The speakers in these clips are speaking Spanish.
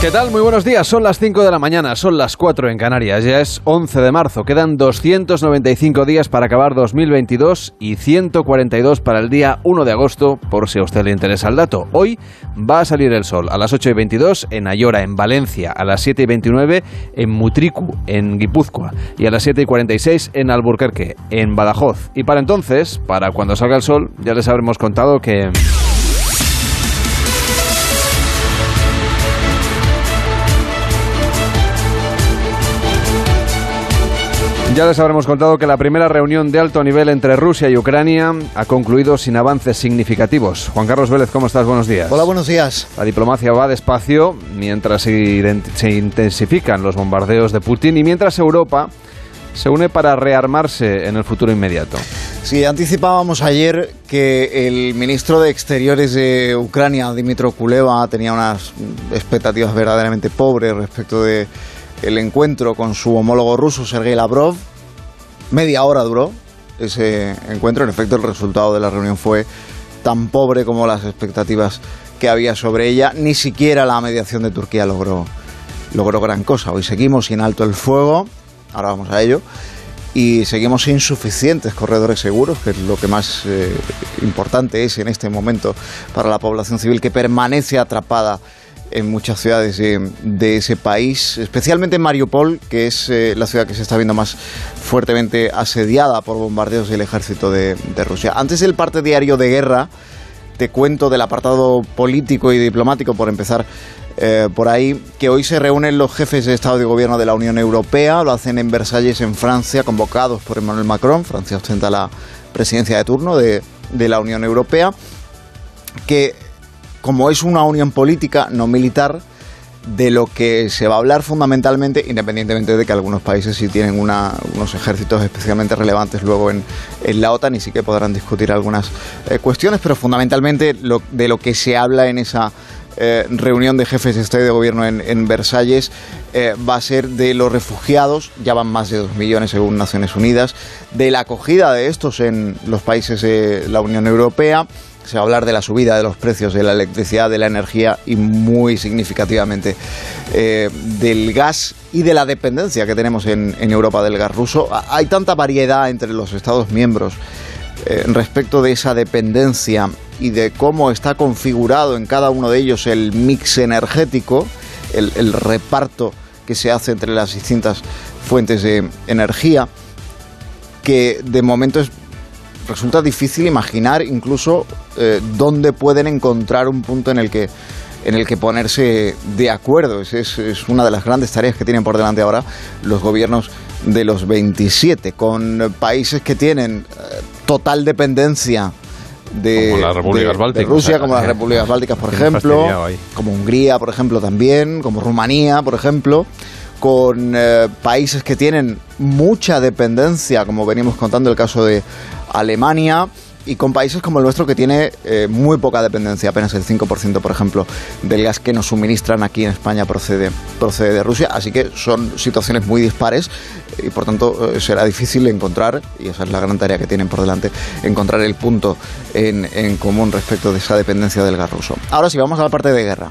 ¿Qué tal? Muy buenos días. Son las 5 de la mañana, son las 4 en Canarias. Ya es 11 de marzo. Quedan 295 días para acabar 2022 y 142 para el día 1 de agosto, por si a usted le interesa el dato. Hoy va a salir el sol a las 8 y 22 en Ayora, en Valencia, a las 7 y 29 en Mutriku, en Guipúzcoa, y a las 7 y 46 en Alburquerque, en Badajoz. Y para entonces, para cuando salga el sol, ya les habremos contado que... Ya les habremos contado que la primera reunión de alto nivel entre Rusia y Ucrania ha concluido sin avances significativos. Juan Carlos Vélez, ¿cómo estás? Buenos días. Hola, buenos días. La diplomacia va despacio mientras se, se intensifican los bombardeos de Putin y mientras Europa se une para rearmarse en el futuro inmediato. Sí, anticipábamos ayer que el ministro de Exteriores de Ucrania, Dimitro Kuleva, tenía unas expectativas verdaderamente pobres respecto de el encuentro con su homólogo ruso, Sergei Lavrov. Media hora duró ese encuentro. En efecto, el resultado de la reunión fue tan pobre como las expectativas que había sobre ella. Ni siquiera la mediación de Turquía logró, logró gran cosa. Hoy seguimos sin alto el fuego. Ahora vamos a ello. Y seguimos sin suficientes corredores seguros, que es lo que más eh, importante es en este momento para la población civil que permanece atrapada en muchas ciudades de, ese país, especialmente en Mariupol, que es eh, la ciudad que se está viendo más fuertemente asediada por bombardeos del ejército de, Rusia. Antes del parte diario de guerra, te cuento del apartado político y diplomático, por empezar eh, por ahí, que hoy se reúnen los jefes de Estado y Gobierno de la Unión Europea, lo hacen en Versalles, en Francia, convocados por Emmanuel Macron. Francia ostenta la presidencia de turno de, de la Unión Europea, que como es una unión política, no militar, de lo que se va a hablar fundamentalmente, independientemente de que algunos países sí tienen unos ejércitos especialmente relevantes luego en, la OTAN y sí que podrán discutir algunas eh, cuestiones, pero fundamentalmente de lo que se habla en esa eh, reunión de jefes de Estado y de Gobierno en, Versalles eh, va a ser de los refugiados, ya van más de dos millones según Naciones Unidas, de la acogida de estos en los países de la Unión Europea se va a hablar de la subida de los precios de la electricidad, de la energía y muy significativamente eh, del gas y de la dependencia que tenemos en, Europa del gas ruso. Hay tanta variedad entre los Estados miembros eh, respecto de esa dependencia y de cómo está configurado en cada uno de ellos el mix energético, el, el reparto que se hace entre las distintas fuentes de energía, que de momento es resulta difícil imaginar incluso eh, dónde pueden encontrar un punto en el que en el que ponerse de acuerdo. Es, es, una de las grandes tareas que tienen por delante ahora los gobiernos de los 27, con países que tienen eh, total dependencia de, las repúblicas bálticas, Rusia, como las repúblicas bálticas, por ejemplo, como Hungría, por ejemplo, también, como Rumanía, por ejemplo, con eh, países que tienen mucha dependencia, como venimos contando el caso de Alemania y con países como el nuestro que tiene eh, muy poca dependencia, apenas el 5% por ejemplo del gas que nos suministran aquí en España procede, procede de Rusia, así que son situaciones muy dispares y por tanto eh, será difícil encontrar, y esa es la gran tarea que tienen por delante, encontrar el punto en, en común respecto de esa dependencia del gas ruso. Ahora sí, vamos a la parte de guerra.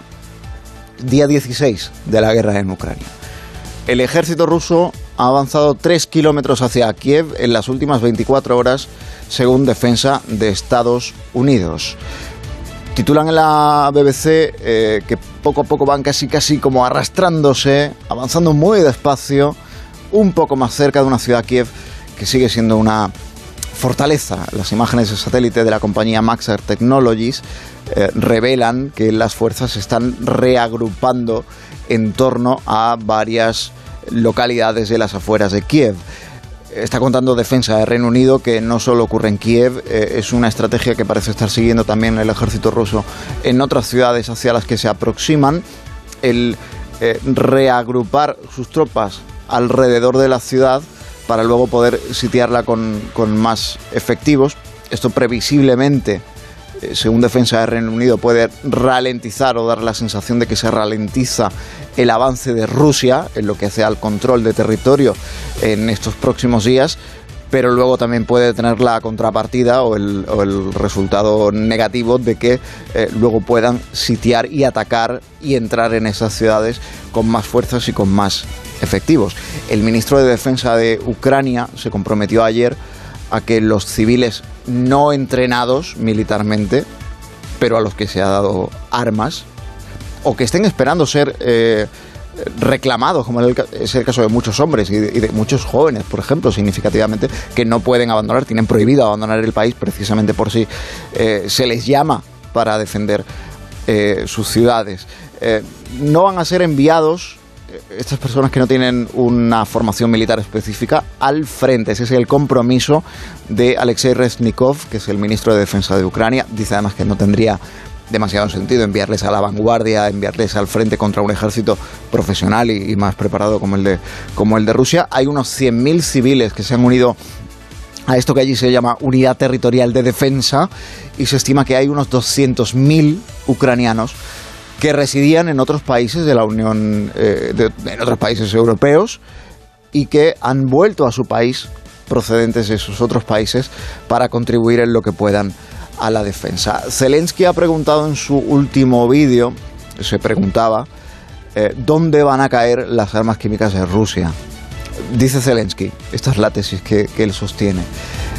Día 16 de la guerra en Ucrania. El ejército ruso ha avanzado 3 kilómetros hacia Kiev en las últimas 24 horas, según Defensa de Estados Unidos. Titulan en la BBC eh, que poco a poco van casi casi como arrastrándose, avanzando muy despacio, un poco más cerca de una ciudad Kiev que sigue siendo una fortaleza. Las imágenes de satélite de la compañía Maxar Technologies eh, revelan que las fuerzas se están reagrupando en torno a varias localidades de las afueras de Kiev. Está contando Defensa de Reino Unido que no solo ocurre en Kiev, eh, es una estrategia que parece estar siguiendo también el ejército ruso en otras ciudades hacia las que se aproximan. El eh, reagrupar sus tropas alrededor de la ciudad para luego poder sitiarla con, con más efectivos. Esto previsiblemente eh, según Defensa de Reino Unido, puede ralentizar o dar la sensación de que se ralentiza el avance de Rusia en lo que hace al control de territorio en estos próximos días. pero luego también puede tener la contrapartida o el, resultado negativo de que eh, luego puedan sitiar y atacar y entrar en esas ciudades con más fuerzas y con más efectivos. El ministro de Defensa de Ucrania se comprometió ayer a que los civiles no entrenados militarmente, pero a los que se ha dado armas, o que estén esperando ser eh, reclamados, como es el caso de muchos hombres y de, muchos jóvenes, por ejemplo, significativamente, que no pueden abandonar, tienen prohibido abandonar el país precisamente por si eh, se les llama para defender eh, sus ciudades. no van a ser enviados estas personas que no tienen una formación militar específica al frente. Ese es el compromiso de Alexei Reznikov, que es el ministro de Defensa de Ucrania. Dice además que no tendría demasiado sentido enviarles a la vanguardia, enviarles al frente contra un ejército profesional y, más preparado como el de, como el de Rusia. Hay unos 100.000 civiles que se han unido a esto que allí se llama Unidad Territorial de Defensa y se estima que hay unos 200.000 ucranianos que residían en otros países de la Unión, eh, en otros países europeos y que han vuelto a su país procedentes de esos otros países para contribuir en lo que puedan a la defensa. Zelensky ha preguntado en su último vídeo, se preguntaba, eh, ¿dónde van a caer las armas químicas de Rusia? Dice Zelensky, esta es la tesis que, que él sostiene,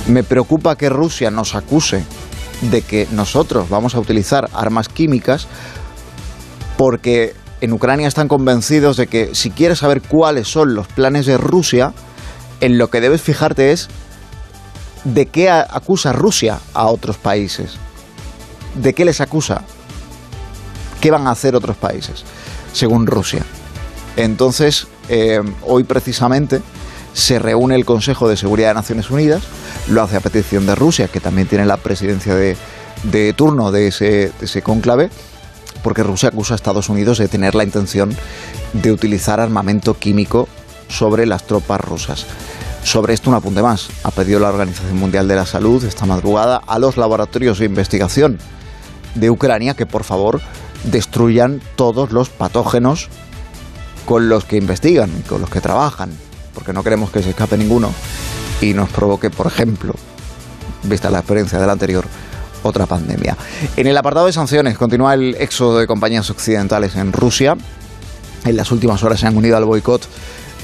me preocupa que Rusia nos acuse de que nosotros vamos a utilizar armas químicas porque en Ucrania están convencidos de que si quieres saber cuáles son los planes de Rusia, en lo que debes fijarte es de qué acusa Rusia a otros países. ¿De qué les acusa? ¿Qué van a hacer otros países, según Rusia? Entonces, eh, hoy precisamente se reúne el Consejo de Seguridad de Naciones Unidas, lo hace a petición de Rusia, que también tiene la presidencia de, turno de ese, de ese cónclave, porque Rusia acusa a Estados Unidos de tener la intención de utilizar armamento químico sobre las tropas rusas. Sobre esto un apunte más. Ha pedido la Organización Mundial de la Salud esta madrugada a los laboratorios de investigación de Ucrania que por favor destruyan todos los patógenos con los que investigan y con los que trabajan, porque no queremos que se escape ninguno y nos provoque, por ejemplo, vista la experiencia del anterior, otra pandemia. En el apartado de sanciones continúa el éxodo de compañías occidentales en Rusia. En las últimas horas se han unido al boicot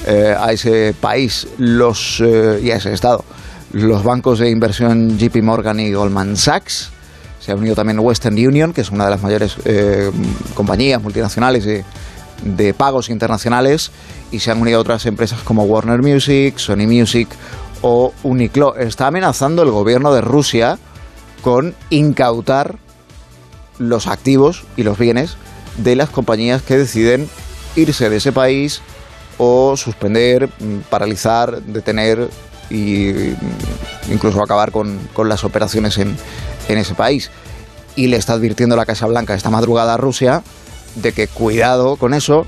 eh, a ese país los, eh, y a ese estado los bancos de inversión JP Morgan y Goldman Sachs. Se ha unido también Western Union, que es una de las mayores eh, compañías multinacionales de, de pagos internacionales, y se han unido otras empresas como Warner Music, Sony Music o Uniqlo. Está amenazando el gobierno de Rusia con incautar los activos y los bienes de las compañías que deciden irse de ese país o suspender, mm, paralizar, detener e incluso acabar con, las operaciones en, en ese país. Y le está advirtiendo la Casa Blanca esta madrugada a Rusia de que cuidado con eso,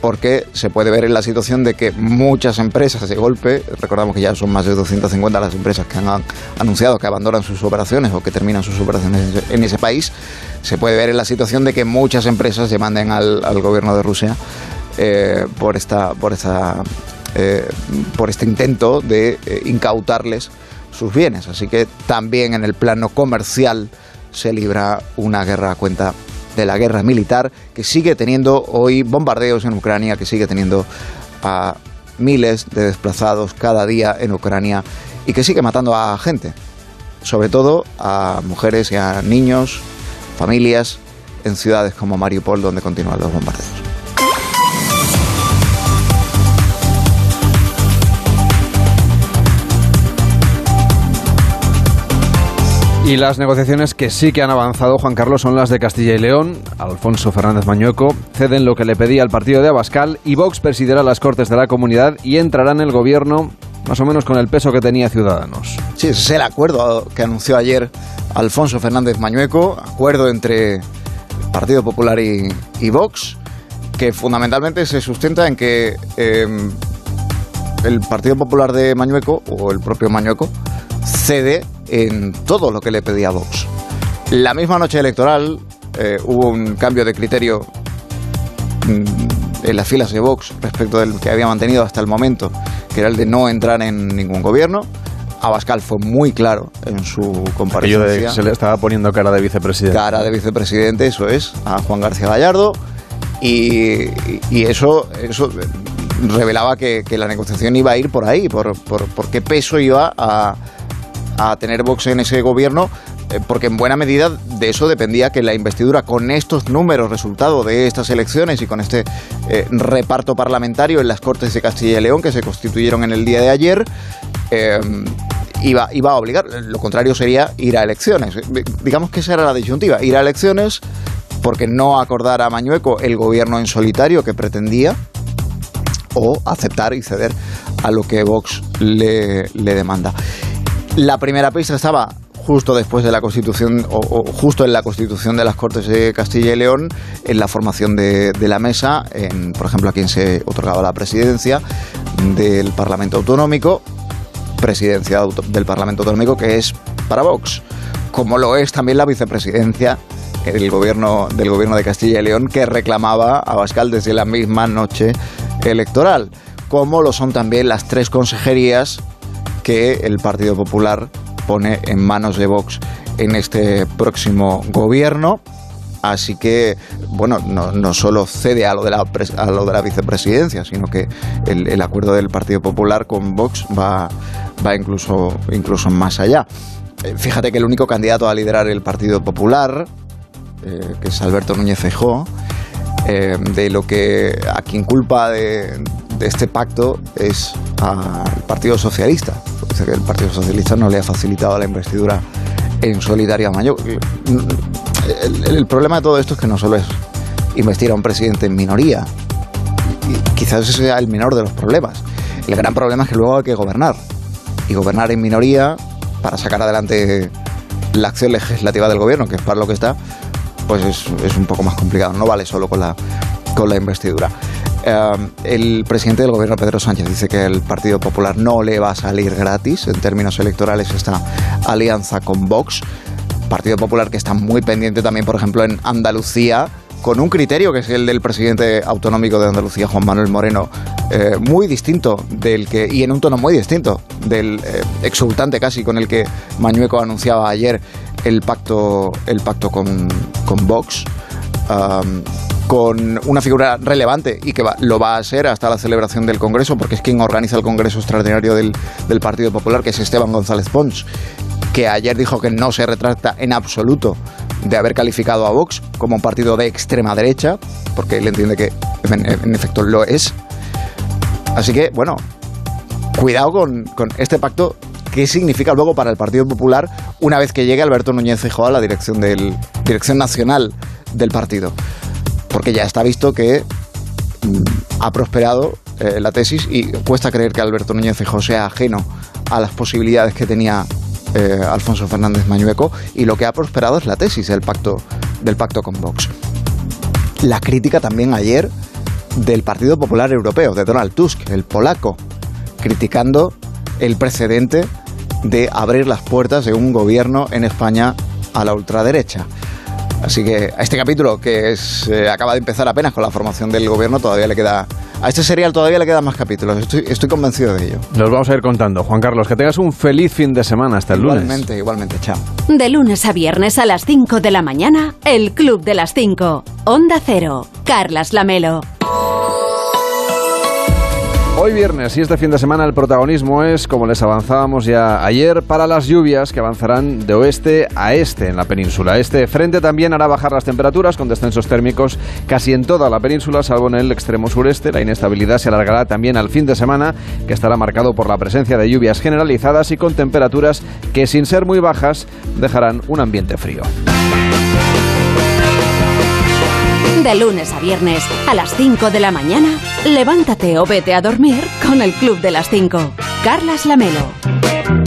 porque se puede ver en la situación de que muchas empresas de golpe, recordamos que ya son más de 250 las empresas que han anunciado que abandonan sus operaciones o que terminan sus operaciones en ese país, se puede ver en la situación de que muchas empresas demanden al, al gobierno de Rusia eh, por esta por esta eh, por este intento de eh, incautarles sus bienes. Así que también en el plano comercial se libra una guerra a cuenta de la guerra militar que sigue teniendo hoy bombardeos en Ucrania, que sigue teniendo a miles de desplazados cada día en Ucrania y que sigue matando a gente, sobre todo a mujeres y a niños, familias en ciudades como Mariupol donde continúan los bombardeos. Y las negociaciones que sí que han avanzado, Juan Carlos, son las de Castilla y León. Alfonso Fernández Mañueco ceden lo que le pedía el partido de Abascal y Vox presidirá las Cortes de la Comunidad y entrará en el gobierno más o menos con el peso que tenía Ciudadanos. Sí, ese es el acuerdo que anunció ayer Alfonso Fernández Mañueco, acuerdo entre Partido Popular y, Vox, que fundamentalmente se sustenta en que em, el Partido Popular de Mañueco, o el propio Mañueco, cede en todo lo que le pedía Vox. La misma noche electoral eh, hubo un cambio de criterio mm, en las filas de Vox respecto del que había mantenido hasta el momento, que era el de no entrar en ningún gobierno. Abascal fue muy claro en su comparecencia. de se le estaba poniendo cara de vicepresidente. cara de vicepresidente, eso es, a Juan García Gallardo. Y, y eso, eso revelaba que, que la negociación iba a ir por ahí, por, por, por qué peso iba a, a tener Vox en ese gobierno, eh, porque en buena medida de eso dependía que la investidura con estos números, resultado de estas elecciones y con este eh, reparto parlamentario en las Cortes de Castilla y León que se constituyeron en el día de ayer, eh, iba, iba a obligar. Lo contrario sería ir a elecciones. Digamos que esa era la disyuntiva, ir a elecciones porque no acordar a Mañueco el gobierno en solitario que pretendía o aceptar y ceder a lo que Vox le, le demanda. La primera pista estaba justo después de la constitución o, justo en la constitución de las Cortes de Castilla y León en la formación de, de, la mesa en por ejemplo a quien se otorgaba la presidencia del Parlamento Autonómico presidencia del Parlamento Autonómico que es para Vox como lo es también la vicepresidencia del gobierno del gobierno de Castilla y León que reclamaba a Bascal desde la misma noche electoral como lo son también las tres consejerías que el Partido Popular pone en manos de Vox en este próximo gobierno. Así que, bueno, no, solo cede a lo, de la, a lo de la vicepresidencia, sino que el, el acuerdo del Partido Popular con Vox va, va incluso, incluso más allá. Eh, fíjate que el único candidato a liderar el Partido Popular, eh, que es Alberto Núñez Feijóo, eh, de lo que a quien culpa de, este pacto es al Partido Socialista. Dice que el Partido Socialista no le ha facilitado la investidura en solitario a Mayo. El, problema de todo esto es que no solo es investir a un presidente en minoría, y quizás ese sea el menor de los problemas. El gran problema es que luego hay que gobernar. Y gobernar en minoría para sacar adelante la acción legislativa del gobierno, que es para lo que está, pues es, es un poco más complicado. No vale solo con la, con la investidura. Uh, el presidente del gobierno, Pedro Sánchez, dice que el Partido Popular no le va a salir gratis en términos electorales esta alianza con Vox. Partido Popular que está muy pendiente también, por ejemplo, en Andalucía, con un criterio que es el del presidente autonómico de Andalucía, Juan Manuel Moreno, eh, muy distinto del que, y en un tono muy distinto del eh, exultante casi con el que Mañueco anunciaba ayer el pacto, el pacto con Vox. Con una figura relevante y que lo va a ser hasta la celebración del Congreso, porque es quien organiza el Congreso Extraordinario del, Partido Popular, que es Esteban González Pons, que ayer dijo que no se retracta en absoluto de haber calificado a Vox como un partido de extrema derecha, porque él entiende que en, efecto lo es. Así que, bueno, cuidado con, con este pacto qué significa luego para el Partido Popular una vez que llegue Alberto Núñez Feijóo a la dirección del dirección nacional del partido porque ya está visto que mm, ha prosperado eh, la tesis y cuesta creer que Alberto Núñez Feijóo sea ajeno a las posibilidades que tenía eh, Alfonso Fernández Mañueco y lo que ha prosperado es la tesis del pacto del pacto con Vox. La crítica también ayer del Partido Popular Europeo, de Donald Tusk, el polaco, criticando el precedente de abrir las puertas de un gobierno en España a la ultraderecha. Así que a este capítulo, que es, eh, acaba de empezar apenas con la formación del gobierno, todavía le queda. A este serial todavía le quedan más capítulos. Estoy, estoy convencido de ello. Los vamos a ir contando. Juan Carlos, que tengas un feliz fin de semana hasta el igualmente, lunes. Igualmente, chao. De lunes a viernes a las 5 de la mañana, el Club de las 5. Onda Cero. Carlas Lamelo. Hoy viernes y este fin de semana el protagonismo es, como les avanzábamos ya ayer, para las lluvias que avanzarán de oeste a este en la península. Este frente también hará bajar las temperaturas con descensos térmicos casi en toda la península, salvo en el extremo sureste. La inestabilidad se alargará también al fin de semana, que estará marcado por la presencia de lluvias generalizadas y con temperaturas que, sin ser muy bajas, dejarán un ambiente frío. De lunes a viernes a las 5 de la mañana, levántate o vete a dormir con el Club de las 5. Carlas Lamelo.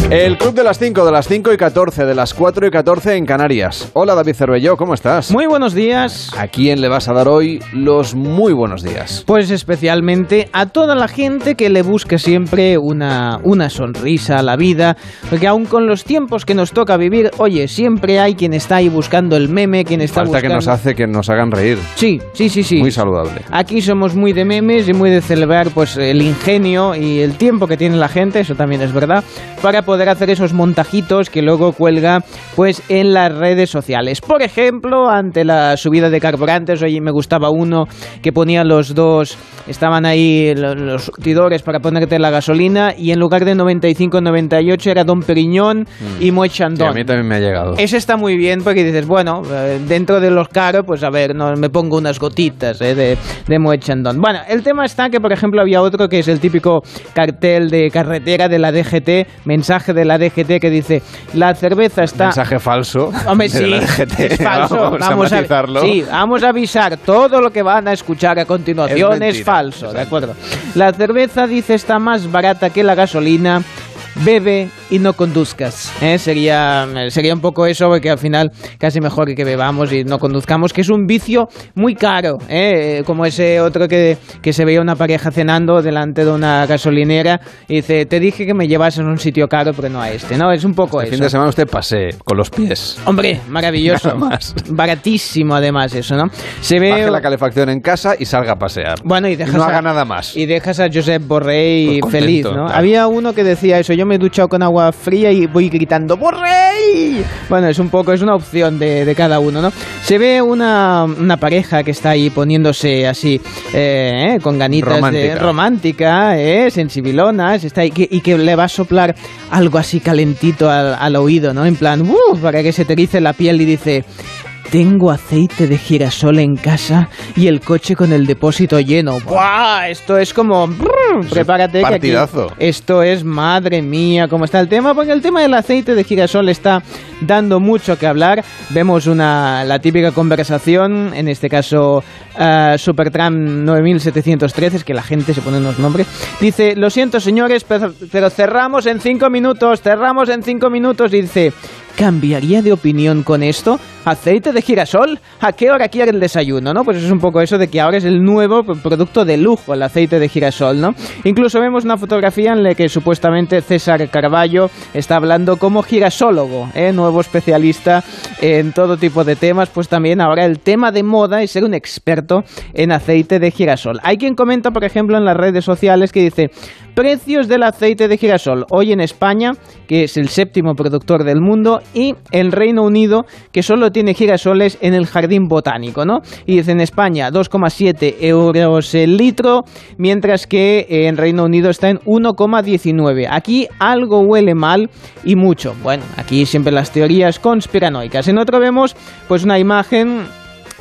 El Club de las 5, de las 5 y 14, de las 4 y 14 en Canarias. Hola David Cervelló, ¿cómo estás? Muy buenos días. ¿A quién le vas a dar hoy los muy buenos días? Pues especialmente a toda la gente que le busque siempre una, una sonrisa a la vida, porque aun con los tiempos que nos toca vivir, oye, siempre hay quien está ahí buscando el meme, quien está Falta buscando... que nos hace que nos hagan reír. Sí, sí, sí, sí. Muy saludable. Aquí somos muy de memes y muy de celebrar pues el ingenio y el tiempo que tiene la gente gente, eso también es verdad, para poder hacer esos montajitos que luego cuelga pues en las redes sociales. Por ejemplo, ante la subida de carburantes, hoy me gustaba uno que ponía los dos, estaban ahí los surtidores para ponerte la gasolina y en lugar de 95-98 era Don Periñón y Moet Sí, a Chandon. mí también me ha llegado. Ese está muy bien porque dices, bueno, eh, dentro de los caros, pues a ver, no, me pongo unas gotitas eh, de, de Moet Chandon. Bueno, el tema está que, por ejemplo, había otro que es el típico cartel de carretera de la DGT, mensaje de la DGT que dice, la cerveza está... Mensaje falso. Hombre, sí, es falso. Vamos, a, a, matizarlo. sí, vamos a avisar. Todo lo que van a escuchar a continuación Es es, mentira. falso, ¿de acuerdo? La cerveza, dice, está más barata que la gasolina. Bebe y no conduzcas. ¿eh? Sería, sería un poco eso, porque al final casi mejor que bebamos y no conduzcamos, que es un vicio muy caro. ¿eh? Como ese otro que, que se veía una pareja cenando delante de una gasolinera y dice, te dije que me llevases a un sitio caro, pero no a este. No, es un poco El eso. fin de semana usted pasee con los pies. Hombre, maravilloso. Nada más. Baratísimo además eso, ¿no? Se ve... Baje la calefacción en casa y salga a pasear. Bueno, y dejas no a- haga nada más. Y dejas a Josep Borrell Pues feliz, ¿no? claro. Había uno que decía eso, yo me he duchado con agua fría y voy gritando ¡Borrell! Bueno, es un poco, es una opción de, de cada uno, ¿no? Se ve una, una pareja que está ahí poniéndose así, eh, eh, con ganitas de Romántica. romántica, eh, sensibilonas, está ahí, que- y que le va a soplar algo así calentito al, al oído, ¿no? En plan, ¡uh! para que se te erice la piel y dice... Tengo aceite de girasol en casa y el coche con el depósito lleno. ¡Buah! Esto es como... Prepárate que aquí- esto es, madre mía, cómo está el tema, porque el tema del aceite de girasol está dando mucho que hablar. Vemos una, la típica conversación, en este caso eh, Supertram 9713, es que la gente se pone unos nombres. Dice, lo siento señores, pero, pero cerramos en cinco minutos, cerramos en cinco minutos. Y dice, ¿cambiaría de opinión con esto? ¿Aceite de girasol? ¿A qué hora quiere el desayuno? ¿no? Pues es un poco eso de que ahora es el nuevo producto de lujo, el aceite de girasol, ¿no? Incluso vemos una fotografía en la que supuestamente César Carballo está hablando como girasólogo, ¿eh? nuevo especialista en todo tipo de temas, pues también ahora el tema de moda es ser un experto en aceite de girasol. Hay quien comenta, por ejemplo, en las redes sociales que dice, precios del aceite de girasol hoy en España, que es el séptimo productor del mundo, y el Reino Unido, que solo tiene girasoles en el jardín botánico, ¿no? Y dice en España 2,7 euros el litro, mientras que eh, en Reino Unido está en 1,19. Aquí algo huele mal y mucho. Bueno, aquí siempre las teorías conspiranoicas. En otro vemos pues una imagen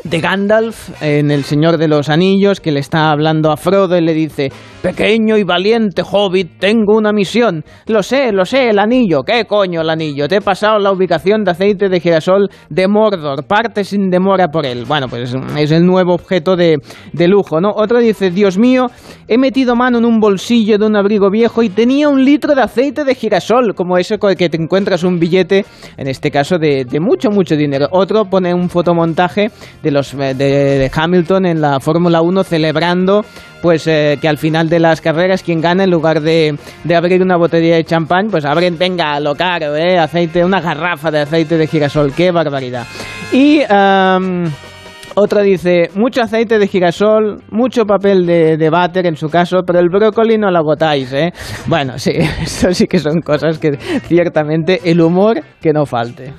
de Gandalf en El Señor de los Anillos, que le está hablando a Frodo y le dice, pequeño y valiente hobbit, tengo una misión. Lo sé, lo sé, el anillo. ¿Qué coño el anillo? Te he pasado la ubicación de aceite de girasol de Mordor. Parte sin demora por él. Bueno, pues es el nuevo objeto de, de lujo, ¿no? Otro dice, Dios mío, he metido mano en un bolsillo de un abrigo viejo y tenía un litro de aceite de girasol, como ese con el que te encuentras un billete, en este caso de, de mucho, mucho dinero. Otro pone un fotomontaje de los de, de Hamilton en la Fórmula 1 celebrando pues eh, que al final de las carreras quien gana en lugar de, de abrir una botella de champán pues abren venga lo caro eh, aceite una garrafa de aceite de girasol qué barbaridad y am, otro dice, mucho aceite de girasol, mucho papel de, de váter en su caso, pero el brócoli no lo agotáis, ¿eh? Bueno, sí, eso sí que son cosas que ciertamente el humor que no falte.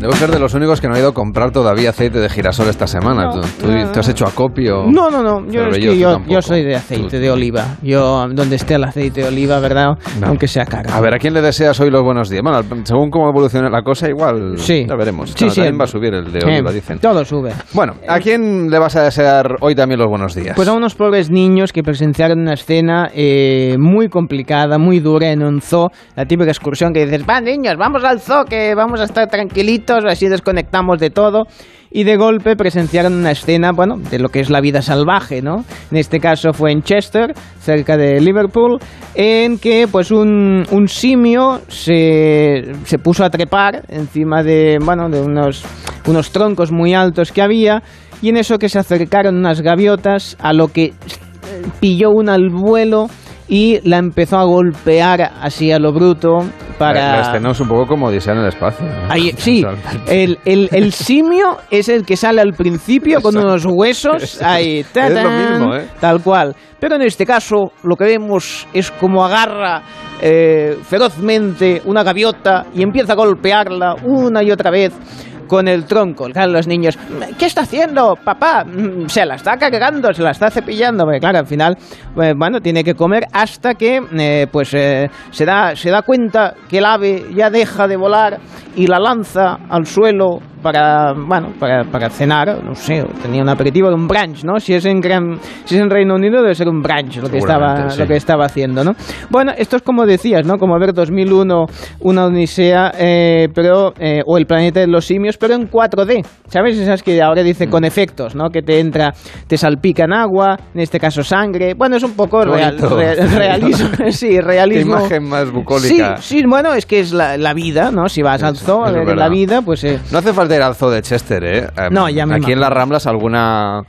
Debo ser de los únicos que no ha ido a comprar todavía aceite de girasol esta semana. No, ¿Tú, tú no, te has hecho acopio? No, no, no, yo, Pero es yo que yo, tampoco. yo soy de aceite Tú- de oliva. Yo, donde esté el aceite de oliva, ¿verdad? No. Aunque sea caro. A ver, ¿a quién le deseas hoy los buenos días? Bueno, según cómo evolucione la cosa, igual Sí. ya veremos. Sí, sí. va a subir el de oliva, dicen. Todo sube. Bueno, ¿a quién le vas a desear hoy también los buenos días? Pues a unos pobres niños que presenciaron una escena eh, muy complicada, muy dura en un zoo. La típica excursión que dices, va niños, vamos al zoo, que vamos a estar tranquilitos, así desconectamos de todo. Y de golpe presenciaron una escena, bueno, de lo que es la vida salvaje, ¿no? En este caso fue en Chester, cerca de Liverpool, en que pues un, un simio se, se puso a trepar encima de, bueno, de unos, unos troncos muy altos que había y en eso que se acercaron unas gaviotas a lo que eh, pilló una al vuelo y la empezó a golpear así a lo bruto para... La escena es un poco como Odisea en el espacio. ¿no? Ahí- sí, el, el- el simio es el que sale al principio con unos huesos ahí, Es lo ¡tatán! mismo, ¿eh? tal cual. Pero en este caso lo que vemos es como agarra eh, ferozmente una gaviota y empieza a golpearla una y otra vez con el tronco. Los niños, ¿qué está haciendo, papá? "Mm, Se la está cargando, se la está cepillando. Porque claro, al final, eh, bueno, tiene que comer hasta que, eh, pues, eh, se, da, se da cuenta que el ave ya deja de volar y la lanza al suelo para, bueno, para, para cenar, no sé, tenía un aperitivo, un brunch, ¿no? Si es en Gran, si es en Reino Unido debe ser un brunch lo que estaba, sí. lo que estaba haciendo, ¿no? Bueno, esto es como decías, ¿no? Como ver 2001, una odisea, eh, pero eh, o el planeta de los simios, pero en 4D, ¿sabes? Esas que ahora dice Mm. con efectos, ¿no? Que te entra, te salpican agua, en este caso sangre. Bueno, es un poco Qué real, bonito. re- realismo, sí, Qué realismo. imagen más bucólica. Sí, sí, bueno, es que es la, la vida, ¿no? Si vas al zoo es la vida, pues... eh, No hace falta ir al zoo de Chester, ¿eh? No, ya me Aquí en las Ramblas alguna...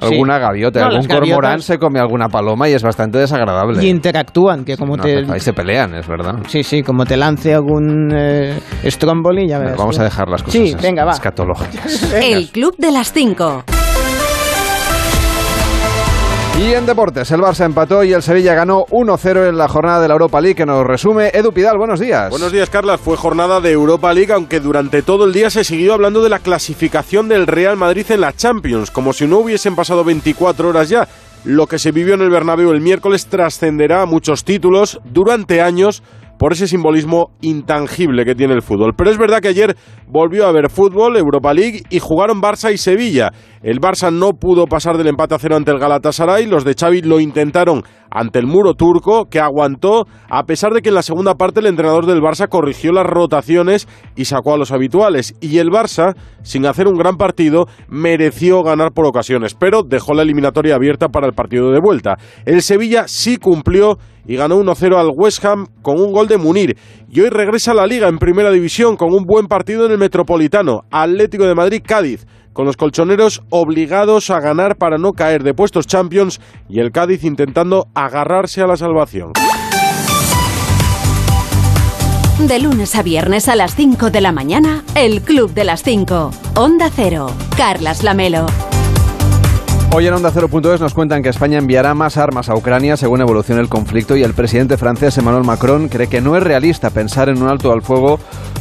Sí. Alguna gaviota, No, algún cormorán se come alguna paloma y es bastante desagradable. y interactúan, que como No te... y se pelean, es verdad. Sí, sí, como te lance algún eh, Stromboli, ya verás. Vamos tú. a dejar las cosas Sí, es- venga, va. escatológicas. El Club de las 5. Y en deportes, el Barça empató y el Sevilla ganó 1-0 en la jornada de la Europa League que nos resume Edu Pidal. Buenos días. Buenos días, Carlas. Fue jornada de Europa League, aunque durante todo el día se siguió hablando de la clasificación del Real Madrid en la Champions, como si no hubiesen pasado 24 horas ya. Lo que se vivió en el Bernabéu el miércoles trascenderá a muchos títulos durante años por ese simbolismo intangible que tiene el fútbol. Pero es verdad que ayer volvió a haber fútbol, Europa League, y jugaron Barça y Sevilla. El Barça no pudo pasar del empate a cero ante el Galatasaray, los de Xavi lo intentaron ante el muro turco, que aguantó, a pesar de que en la segunda parte el entrenador del Barça corrigió las rotaciones y sacó a los habituales. Y el Barça, sin hacer un gran partido, mereció ganar por ocasiones, pero dejó la eliminatoria abierta para el partido de vuelta. El Sevilla sí cumplió y ganó 1-0 al West Ham con un gol de Munir. Y hoy regresa a la liga en primera división con un buen partido en el Metropolitano, Atlético de Madrid-Cádiz con los colchoneros obligados a ganar para no caer de puestos Champions y el Cádiz intentando agarrarse a la salvación. De lunes a viernes a las 5 de la mañana, El Club de las 5. Onda Cero. Carlas Lamelo. Hoy en Onda 0.es nos cuentan que España enviará más armas a Ucrania según evolucione el conflicto y el presidente francés Emmanuel Macron cree que no es realista pensar en un alto al fuego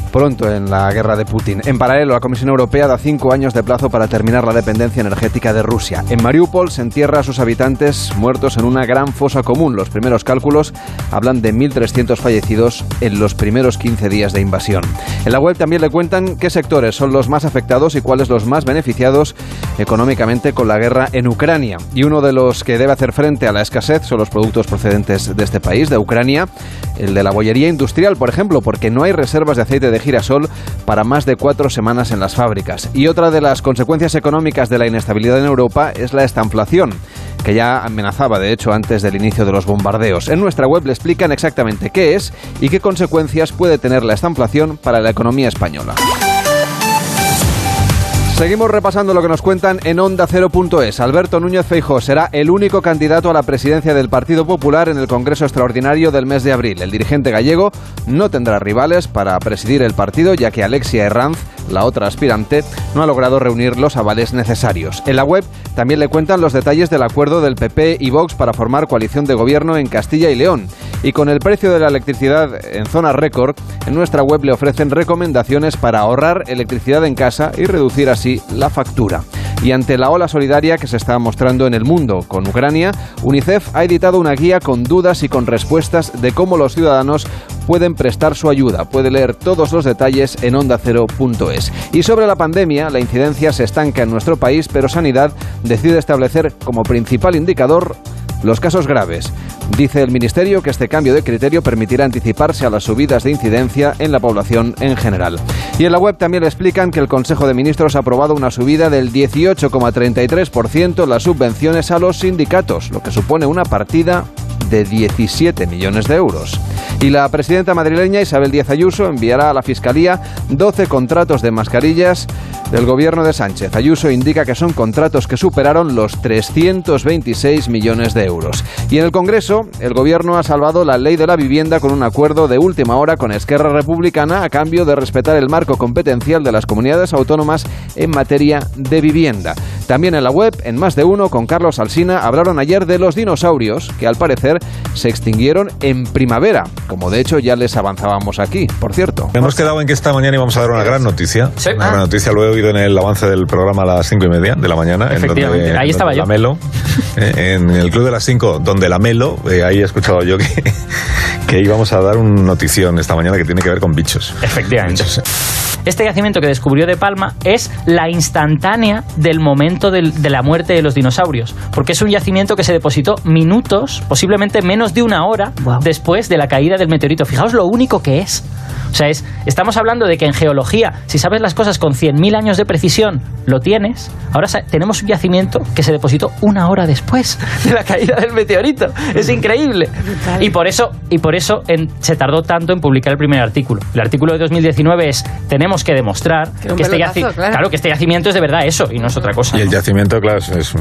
pronto en la guerra de Putin. En paralelo, la Comisión Europea da cinco años de plazo para terminar la dependencia energética de Rusia. En Mariupol se entierra a sus habitantes muertos en una gran fosa común. Los primeros cálculos hablan de 1.300 fallecidos en los primeros 15 días de invasión. En la web también le cuentan qué sectores son los más afectados y cuáles los más beneficiados económicamente con la guerra en Ucrania. Y uno de los que debe hacer frente a la escasez son los productos procedentes de este país, de Ucrania, el de la bollería industrial, por ejemplo, porque no hay reservas de aceite de girasol para más de cuatro semanas en las fábricas. Y otra de las consecuencias económicas de la inestabilidad en Europa es la estanflación que ya amenazaba de hecho antes del inicio de los bombardeos. En nuestra web le explican exactamente qué es y qué consecuencias puede tener la estanflación para la economía española. Seguimos repasando lo que nos cuentan en Onda 0.es. Alberto Núñez Feijó será el único candidato a la presidencia del Partido Popular en el Congreso Extraordinario del mes de abril. El dirigente gallego no tendrá rivales para presidir el partido, ya que Alexia Herranz, la otra aspirante, no ha logrado reunir los avales necesarios. En la web también le cuentan los detalles del acuerdo del PP y Vox para formar coalición de gobierno en Castilla y León. Y con el precio de la electricidad en zona récord, en nuestra web le ofrecen recomendaciones para ahorrar electricidad en casa y reducir así la factura. Y ante la ola solidaria que se está mostrando en el mundo con Ucrania, UNICEF ha editado una guía con dudas y con respuestas de cómo los ciudadanos pueden prestar su ayuda. Puede leer todos los detalles en ondacero.es. Y sobre la pandemia, la incidencia se estanca en nuestro país, pero Sanidad decide establecer como principal indicador los casos graves. Dice el Ministerio que este cambio de criterio permitirá anticiparse a las subidas de incidencia en la población en general. Y en la web también explican que el Consejo de Ministros ha aprobado una subida del 18,33% en las subvenciones a los sindicatos, lo que supone una partida de 17 millones de euros. Y la presidenta madrileña Isabel Díaz Ayuso enviará a la Fiscalía 12 contratos de mascarillas del gobierno de Sánchez. Ayuso indica que son contratos que superaron los 326 millones de euros. Y en el Congreso, el gobierno ha salvado la ley de la vivienda con un acuerdo de última hora con Esquerra Republicana a cambio de respetar el marco competencial de las comunidades autónomas en materia de vivienda. También en la web, en más de uno, con Carlos Alsina, hablaron ayer de los dinosaurios que al parecer se extinguieron en primavera, como de hecho ya les avanzábamos aquí, por cierto. Hemos quedado en que esta mañana íbamos a dar una gran noticia. Sí. Una Ah. gran noticia, lo he oído en el avance del programa a las cinco y media de la mañana. En Efectivamente, donde, ahí estaba donde yo. La Melo, eh, en el Club de las Cinco, donde la Melo, eh, ahí he escuchado yo que, que íbamos a dar una notición esta mañana que tiene que ver con bichos. Efectivamente. Bichos. Este yacimiento que descubrió De Palma es la instantánea del momento del- de la muerte de los dinosaurios, porque es un yacimiento que se depositó minutos, posiblemente menos de una hora, después de la caída del meteorito. Fijaos lo único que es. O sea, es, estamos hablando de que en geología, si sabes las cosas con 100.000 años de precisión, lo tienes. Ahora tenemos un yacimiento que se depositó una hora después de la caída del meteorito. Es increíble. Y por eso, y por eso en- se tardó tanto en publicar el primer artículo. El artículo de 2019 es, tenemos que demostrar Que que este, pelotazo, yaci- claro. que este yacimiento es de verdad eso y no es otra cosa. Y el yacimiento, claro, es-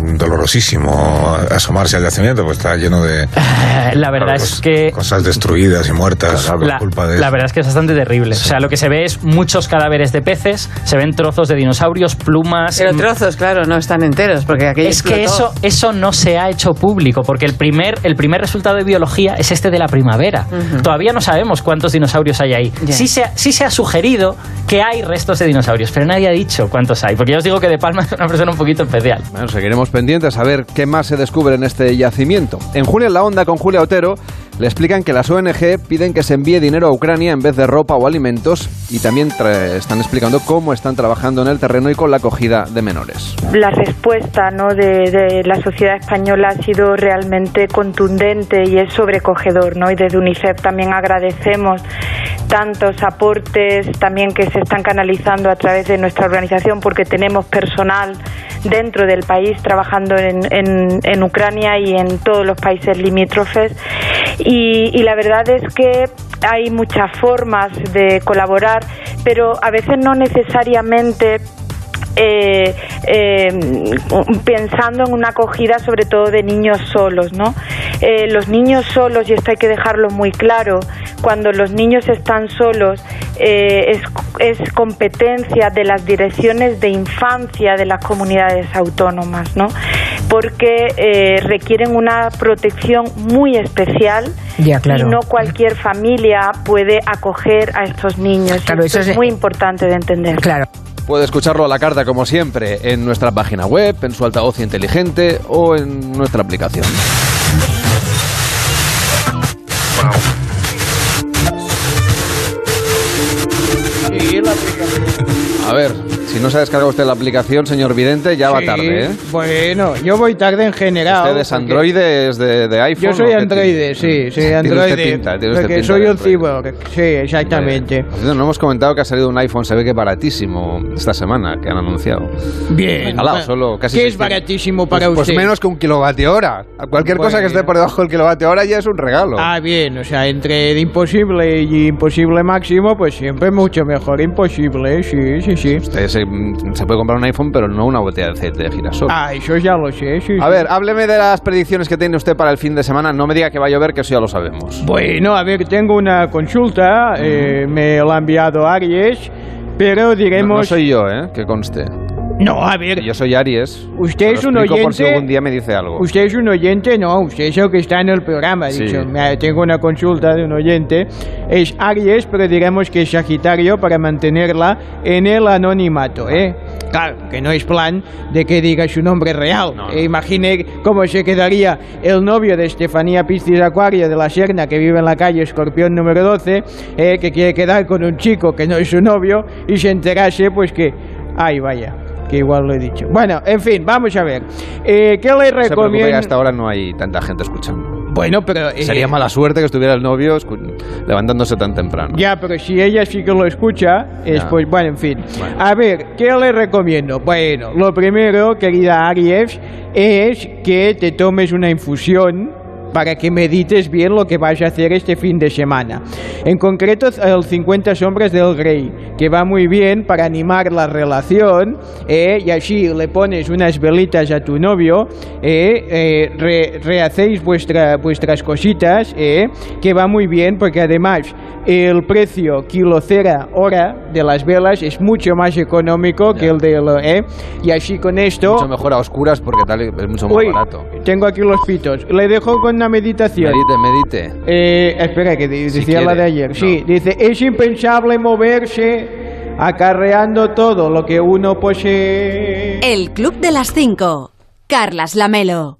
dolorosísimo asomarse al yacimiento, pues está lleno de La verdad es que... cosas destruidas y muertas por La, culpa de la verdad es que es bastante terrible. O sea, lo que se ve es muchos cadáveres de peces, se ven trozos de dinosaurios, plumas. Pero trozos, claro, no están enteros, porque aquello Es que eso, eso no se ha hecho público, porque el primer, el primer resultado de biología es este de la primavera. Todavía no sabemos cuántos dinosaurios hay ahí. Sí, se ha, sí se ha sugerido que hay restos de dinosaurios, pero nadie ha dicho cuántos hay, porque ya os digo que De Palma es una persona un poquito especial. Bueno, seguiremos pendientes a ver qué más se descubre en este yacimiento. En junio en la onda con Julia Otero le explican que las ONG piden que se envíe dinero a Ucrania en vez de ropa o alimentos y también están explicando cómo están trabajando en el terreno y con la acogida de menores. la respuesta de la sociedad española ha sido realmente contundente y es sobrecogedor. ¿no? Y desde UNICEF también agradecemos tantos aportes también que se están canalizando a través de nuestra organización porque tenemos personal dentro del país trabajando en, en- en Ucrania y en todos los países limítrofes. Y, y la verdad es que hay muchas formas de colaborar, pero a veces no necesariamente eh, eh, pensando en una acogida sobre todo de niños solos, ¿no? Eh, los niños solos, y esto hay que dejarlo muy claro, cuando los niños están solos eh, es, es competencia de las direcciones de infancia de las comunidades autónomas, ¿no? Porque eh, requieren una protección muy especial Ya, claro. y no cualquier familia puede acoger a estos niños. Claro, Esto eso es es- muy importante de entender. Claro. Puede escucharlo a la carta como siempre en nuestra página web, en su altavoz inteligente o en nuestra aplicación. A ver, si no se ha descargado usted la aplicación, señor Vidente, ya va Sí, tarde, ¿eh? Bueno, yo voy tarde en general. ¿Usted es Android, es de, de iPhone? Yo soy tiene? sí, soy Tiene androide. usted pinta, tiene usted porque pinta soy un cyborg, sí, exactamente. Cierto, No hemos comentado que ha salido un iPhone, se ve que baratísimo esta semana, que han anunciado. Bien. Bueno, solo casi ¿Qué es 600. baratísimo para Pues usted? menos que un kilovatio hora. Cualquier cosa que Bueno. esté por debajo del kilovatio hora ya es un regalo. Ah, bien, o sea, entre imposible y imposible máximo, pues siempre mucho mejor imposible, sí, sí, sí. Usted se, se puede comprar un iPhone, pero no una botella de aceite de girasol. Ah, eso ya lo sé, sí. A sí. ver, hábleme de las predicciones que tiene usted para el fin de semana. No me diga que va a llover, que eso ya lo sabemos. Bueno, a ver, tengo una consulta, eh, me la ha enviado Aries, pero No, diremos... no soy yo, ¿eh? Que conste. No, a ver, Yo soy Aries. Usted es un explico por si oyente- algún día me dice algo. Usted es un oyente, no, usted es el que está en el programa. Sí. Dicho, "Me- tengo una consulta de un oyente. Es Aries, pero diremos que es Sagitario para mantenerla en el anonimato, ¿eh? Claro, que no es plan de que diga su nombre real. E imagine cómo se quedaría el novio de Estefanía Piscis Acuario de la Serna, que vive en la calle Escorpión número 12, eh, que quiere quedar con un chico que no es su novio, y se enterase, pues que. Ay, vaya. Que igual lo he dicho. Bueno, en fin, vamos a ver. Eh, ¿Qué le No recomiendo? hasta ahora no hay tanta gente escuchando. Bueno, pero... eh, Sería mala suerte que estuviera el novio levantándose tan temprano. Ya, pero si ella sí que lo escucha, es Ya. pues bueno, en fin. Bueno. A ver, ¿qué le recomiendo? Bueno, lo primero, querida Aries, es que te tomes una infusión para que medites bien lo que vas a hacer este fin de semana. En concreto, el 50 sombras del Grey, que va muy bien para animar la relación, eh, y así le pones unas velitas a tu novio, eh, eh, re- rehacéis vuestra, vuestras cositas, eh, que va muy bien porque además el precio kilocera hora de las velas es mucho más económico que el de lo, eh, y así con esto Mucho mejor a oscuras porque tal es mucho más Uy, barato. tengo aquí los pitos. Le dejo con una meditación. Medite, medite. Eh, espera, que di- Si decía la de ayer. No. Sí, dice, es impensable moverse acarreando todo lo que uno posee. El Club de las 5. Carlas Lamelo.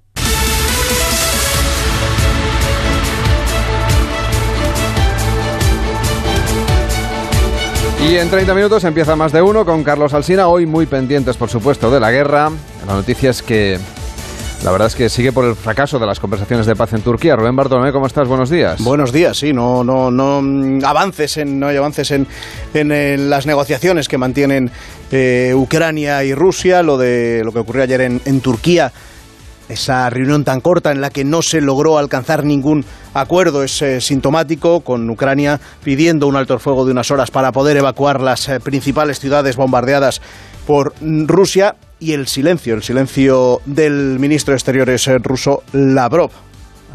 Y en 30 minutos empieza más de uno con Carlos Alsina, hoy muy pendientes, por supuesto, de la guerra. La noticia es que la verdad es que sigue por el fracaso de las conversaciones de paz en Turquía. Rubén Bartolomé, ¿cómo estás? Buenos días. Buenos días, sí, no, no, no mm, avances en, no hay avances en, en, las negociaciones que mantienen eh, Ucrania y Rusia, lo de lo que ocurrió ayer en, en Turquía. Esa reunión tan corta en la que no se logró alcanzar ningún acuerdo es eh, sintomático, con Ucrania pidiendo un alto el fuego de unas horas para poder evacuar las eh, principales ciudades bombardeadas por mm, Rusia y el silencio, el silencio del ministro de Exteriores eh, ruso Lavrov.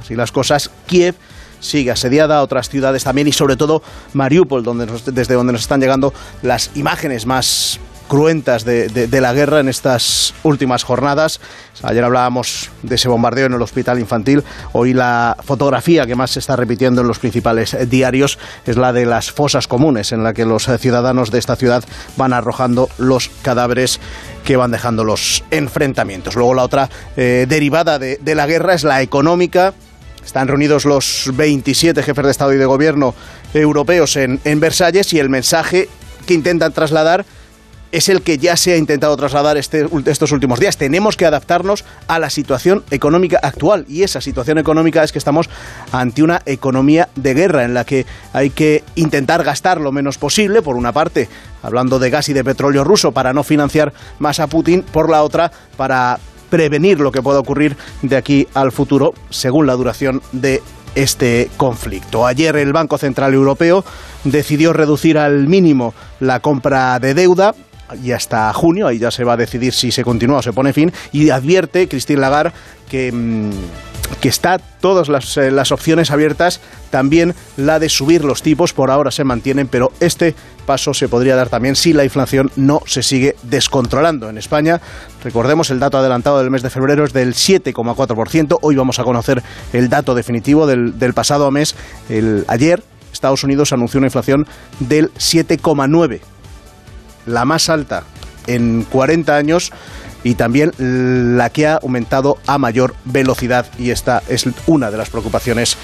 Así las cosas, Kiev sigue asediada, otras ciudades también y sobre todo Mariupol, donde nos- desde donde nos están llegando las imágenes más cruentas de, la guerra en estas últimas jornadas. Ayer hablábamos de ese bombardeo en el hospital infantil. Hoy la fotografía que más se está repitiendo en los principales diarios es la de las fosas comunes, en la que los ciudadanos de esta ciudad van arrojando los cadáveres que van dejando los enfrentamientos. Luego la otra eh, derivada de, de la guerra es la económica. Están reunidos los 27 jefes de Estado y de Gobierno europeos en, en Versalles y el mensaje que intentan trasladar es el que ya se ha intentado trasladar este- estos últimos días. Tenemos que adaptarnos a la situación económica actual y esa situación económica es que estamos ante una economía de guerra en la que hay que intentar gastar lo menos posible, por una parte, hablando de gas y de petróleo ruso para no financiar más a Putin, por la otra, para prevenir lo que pueda ocurrir de aquí al futuro según la duración de este conflicto. Ayer el Banco Central Europeo decidió reducir al mínimo la compra de deuda y hasta junio, ahí ya se va a decidir si se continúa o se pone fin, y advierte Christine Lagarde que, mm, que está todas las, eh, las opciones abiertas, también la de subir los tipos, por ahora se mantienen, pero este paso se podría dar también si la inflación no se sigue descontrolando. En España, recordemos, el dato adelantado del mes de febrero es del 7,4%, hoy vamos a conocer el dato definitivo del, del pasado mes, el, ayer Estados Unidos anunció una inflación del 7,9% la más alta en 40 años y también la que ha aumentado a mayor velocidad y esta es una de las preocupaciones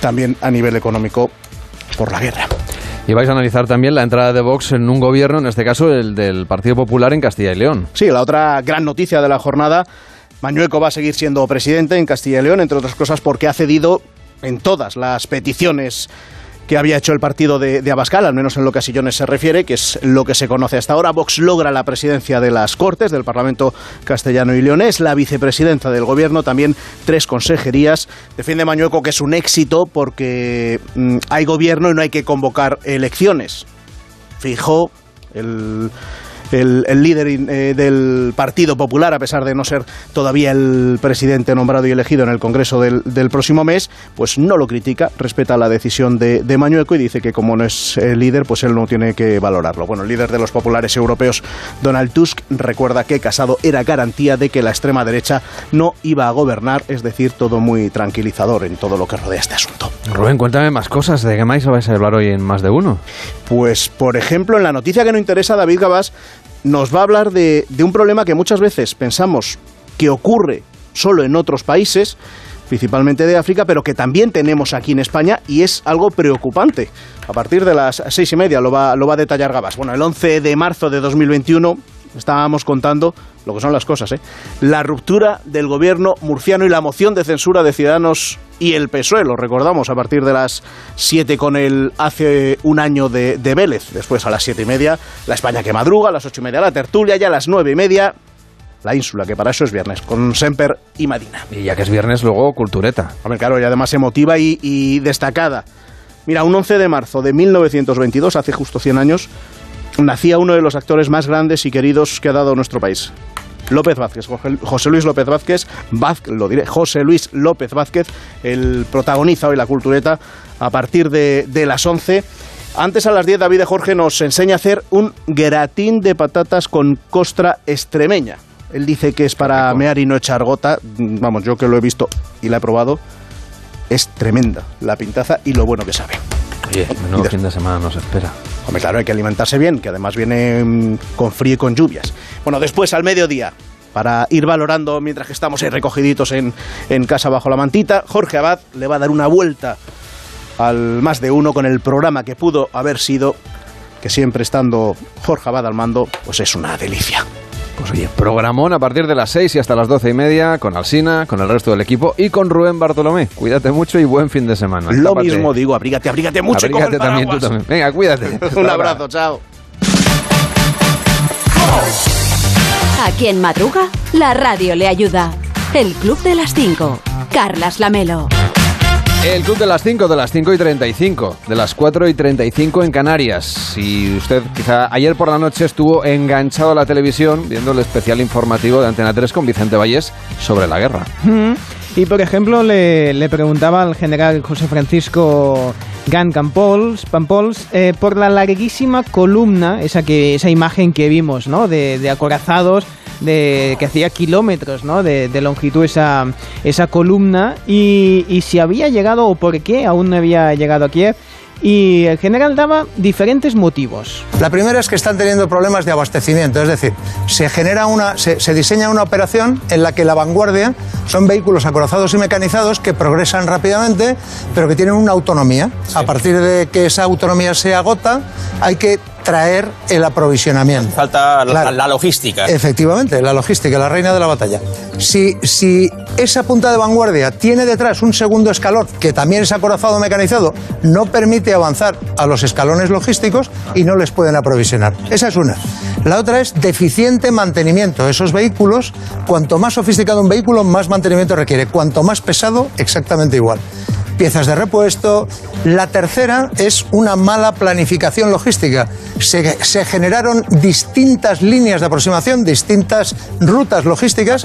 también a nivel económico por la guerra. Y vais a analizar también la entrada de Vox en un gobierno, en este caso el del Partido Popular en Castilla y León. Sí, la otra gran noticia de la jornada, Mañueco va a seguir siendo presidente en Castilla y León, entre otras cosas porque ha cedido en todas las peticiones que había hecho el partido de, Abascal, al menos en lo que a Sillones se refiere, que es lo que se conoce hasta ahora. Vox logra la presidencia de las Cortes, del Parlamento castellano y leonés, la vicepresidenta del Gobierno, también tres consejerías. Defiende Mañueco que es un éxito porque mm, hay gobierno y no hay que convocar elecciones. Fijó el el, el, líder eh, del Partido Popular, a pesar de no ser todavía el presidente nombrado y elegido en el Congreso del, del próximo mes, pues no lo critica, respeta la decisión de, de, Mañueco y dice que como no es el líder, pues él no tiene que valorarlo. Bueno, el líder de los populares europeos, Donald Tusk, recuerda que Casado era garantía de que la extrema derecha no iba a gobernar, es decir, todo muy tranquilizador en todo lo que rodea este asunto. Rubén, cuéntame más cosas, ¿de qué más vais a hablar hoy en más de uno? Pues, por ejemplo, en la noticia que no interesa, David Gabás nos va a hablar de, de, un problema que muchas veces pensamos que ocurre solo en otros países, principalmente de África, pero que también tenemos aquí en España y es algo preocupante. A partir de las seis y media lo va, lo va a detallar Gabás. Bueno, el 11 de marzo de 2021 estábamos contando lo que son las cosas, ¿eh? La ruptura del gobierno murciano y la moción de censura de Ciudadanos y el PSOE, lo recordamos, a partir de las 7 con el hace un año de, de Vélez. Después a las siete y media, la España que madruga, a las ocho y media la tertulia, ya a las nueve y media la ínsula, que para eso es viernes, con Semper y Madina. Y ya que es viernes, luego cultureta. Hombre, claro, y además emotiva y, y destacada. Mira, un 11 de marzo de 1922, hace justo 100 años, nacía uno de los actores más grandes y queridos que ha dado nuestro país. López Vázquez, José Luis López Vázquez, Vaz- lo diré, José Luis López Vázquez, el protagoniza hoy la cultureta a partir de, de las 11. Antes a las 10 David de Jorge nos enseña a hacer un gratín de patatas con costra extremeña. Él dice que es para mear y no echar gota. Vamos, yo que lo he visto y la he probado, es tremenda la pintaza y lo bueno que sabe. Oye, menudo fin de semana nos espera. Hombre, claro, hay que alimentarse bien, que además viene mm, con frío y con lluvias. Bueno, después al mediodía, para ir valorando mientras que estamos ahí recogiditos en, en casa bajo la mantita, Jorge Abad le va a dar una vuelta al más de uno con el programa que pudo haber sido, que siempre estando Jorge Abad al mando, pues es una delicia. Pues oye, programón a partir de las 6 y hasta las 12 y media con Alsina, con el resto del equipo y con Rubén Bartolomé. Cuídate mucho y buen fin de semana. Lo Escápate. mismo digo, abrígate, abrígate mucho y Abrígate el tú también. Venga, cuídate. Un abrazo, chao. A quien madruga, la radio le ayuda. El Club de las 5. Carlas Lamelo. El club de las 5, de las 5 y 35, de las 4 y 35 en Canarias. Si usted quizá ayer por la noche estuvo enganchado a la televisión viendo el especial informativo de Antena 3 con Vicente Valles sobre la guerra. Y por ejemplo, le preguntaba al general José Francisco Gan Campols, Pampols eh, por la larguísima columna, esa, que, esa imagen que vimos, ¿no? De, de acorazados, de, que hacía kilómetros ¿no? de, de longitud esa, esa columna, y, y si había llegado o por qué aún no había llegado a Kiev. Y el general daba diferentes motivos. La primera es que están teniendo problemas de abastecimiento, es decir, se genera una, se, se diseña una operación en la que la vanguardia son vehículos acorazados y mecanizados que progresan rápidamente, pero que tienen una autonomía. A partir de que esa autonomía se agota, hay que traer el aprovisionamiento. Falta la, Claro. la logística. Efectivamente, la logística, la reina de la batalla. Si, si esa punta de vanguardia tiene detrás un segundo escalón, que también es acorazado mecanizado, no permite avanzar a los escalones logísticos y no les pueden aprovisionar. Esa es una. La otra es deficiente mantenimiento. Esos vehículos, cuanto más sofisticado un vehículo, más mantenimiento requiere. Cuanto más pesado, exactamente igual piezas de repuesto. La tercera es una mala planificación logística. Se, se generaron distintas líneas de aproximación, distintas rutas logísticas.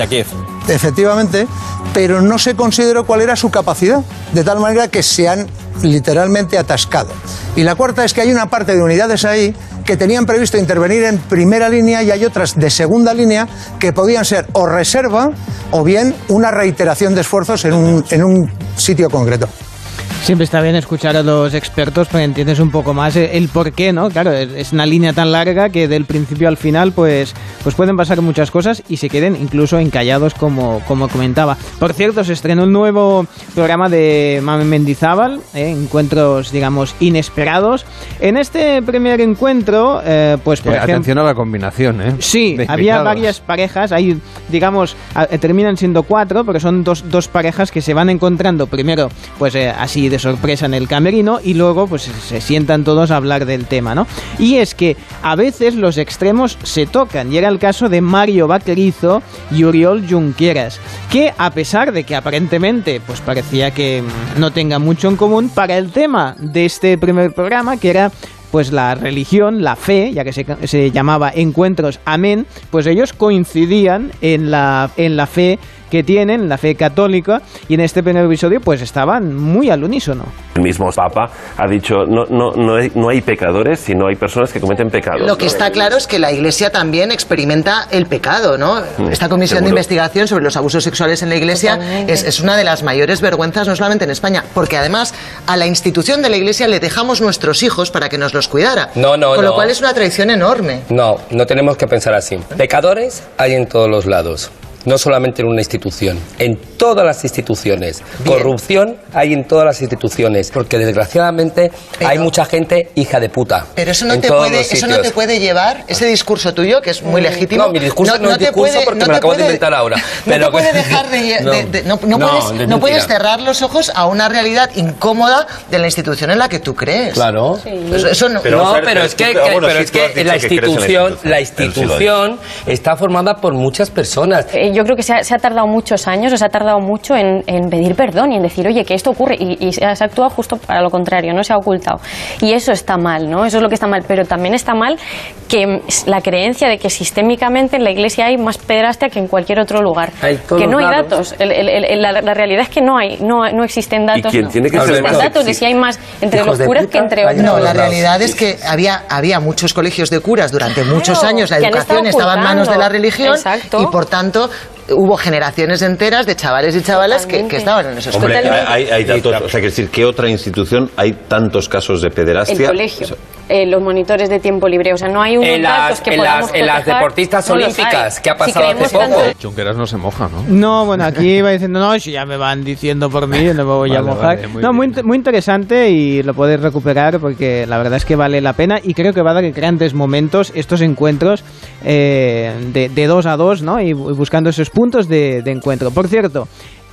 Efectivamente, pero no se consideró cuál era su capacidad, de tal manera que se han literalmente atascado. Y la cuarta es que hay una parte de unidades ahí que tenían previsto intervenir en primera línea y hay otras de segunda línea que podían ser o reserva o bien una reiteración de esfuerzos en un, en un sitio concreto. Siempre está bien escuchar a los expertos porque entiendes un poco más el, por qué, ¿no? Claro, es una línea tan larga que del principio al final pues, pues pueden pasar muchas cosas y se queden incluso encallados como, como comentaba. Por cierto, se estrenó un nuevo programa de Mame Mendizábal, ¿eh? encuentros, digamos, inesperados. En este primer encuentro, eh, pues por Eh, ejemplo... atención a la combinación, ¿eh? Sí, había varias parejas, hay, digamos, terminan siendo cuatro, porque son dos, dos parejas que se van encontrando primero, pues eh, de sorpresa en el camerino, y luego pues se- sientan todos a hablar del tema, ¿no? Y es que a veces los extremos se tocan, y era el caso de Mario Vaquerizo y Uriol Junqueras, que a pesar de que aparentemente pues parecía que no tenga mucho en común, para el tema de este primer programa, que era pues la religión, la fe, ya que se, se llamaba Encuentros Amén, pues ellos coincidían en la, en la fe que tienen, la fe católica, y en este primer episodio pues estaban muy al unísono. El mismo Papa ha dicho, no, no, no, hay, no hay pecadores, sino hay personas que cometen pecados. Lo que ¿no? está claro es que la Iglesia también experimenta el pecado, ¿no? Mm, Esta comisión de seguro. investigación sobre los abusos sexuales en la Iglesia es, es una de las mayores vergüenzas, no solamente en España, porque además a la institución de la Iglesia le dejamos nuestros hijos para que nos los cuidara. No, no, Con lo no. cual es una traición enorme. No, no tenemos que pensar así. Pecadores hay en todos los lados. No solamente en una institución, en todas las instituciones. Corrupción hay en todas las instituciones, porque desgraciadamente hay mucha gente hija de puta. Pero eso no, en te todos puede, los eso no te puede llevar, ese discurso tuyo, que es muy legítimo. No, mi discurso no, es te discurso puede- porque no me lo te acabo de inventar ahora. No Pero- te puede dejar de... de- No. de- no, no No, puedes, de no puedes cerrar los ojos a una realidad incómoda de la institución en la que tú crees. Claro. Eso, eso no, no, Fer, pero es que, tú- que- bueno, pero sí, es que la que institución, la institución está formada por muchas personas. Eh, yo creo que se ha, se ha tardado muchos años, o se ha tardado mucho en, en pedir perdón y en decir, oye, que esto ocurre. Y, y se ha actuado justo para lo contrario, no se ha ocultado. Y eso está mal, ¿no? Eso es lo que está mal. Pero también está mal que la creencia de que sistémicamente en la iglesia hay más pederastia que en cualquier otro lugar. Hay que no hay lados. datos. El- el- el- la, la realidad es que no hay, no, no existen datos. quién no. tiene que No existen más datos de si hay más entre Hijos los curas puta, que entre otros. No, la realidad es que había, había muchos colegios de curas durante muchos años, la educación estaba en manos de la religión Exacto. y por tanto hubo generaciones enteras de chavales y chavalas que, que estaban en esos Hombre, colegios. hay, hay datos, o sea, que decir, ¿qué otra institución hay tantos casos de El pederastia? colegio, eh, los monitores de tiempo libre. O sea, no hay unos En datos las, que en podamos las, en las cotejar, deportistas no olímpicas, ¿qué ha Si pasado hace poco? tanto- Junqueras no se moja, ¿no? No, bueno, aquí iba diciendo, no, si ya me van diciendo por mí, no me voy a mojar. vale, muy no, muy, muy interesante y lo podéis recuperar porque la verdad es que vale la pena y creo que va a dar grandes momentos estos encuentros eh, de, de dos a dos, ¿no? Y, bu- buscando esos puntos de, de encuentro. Por cierto,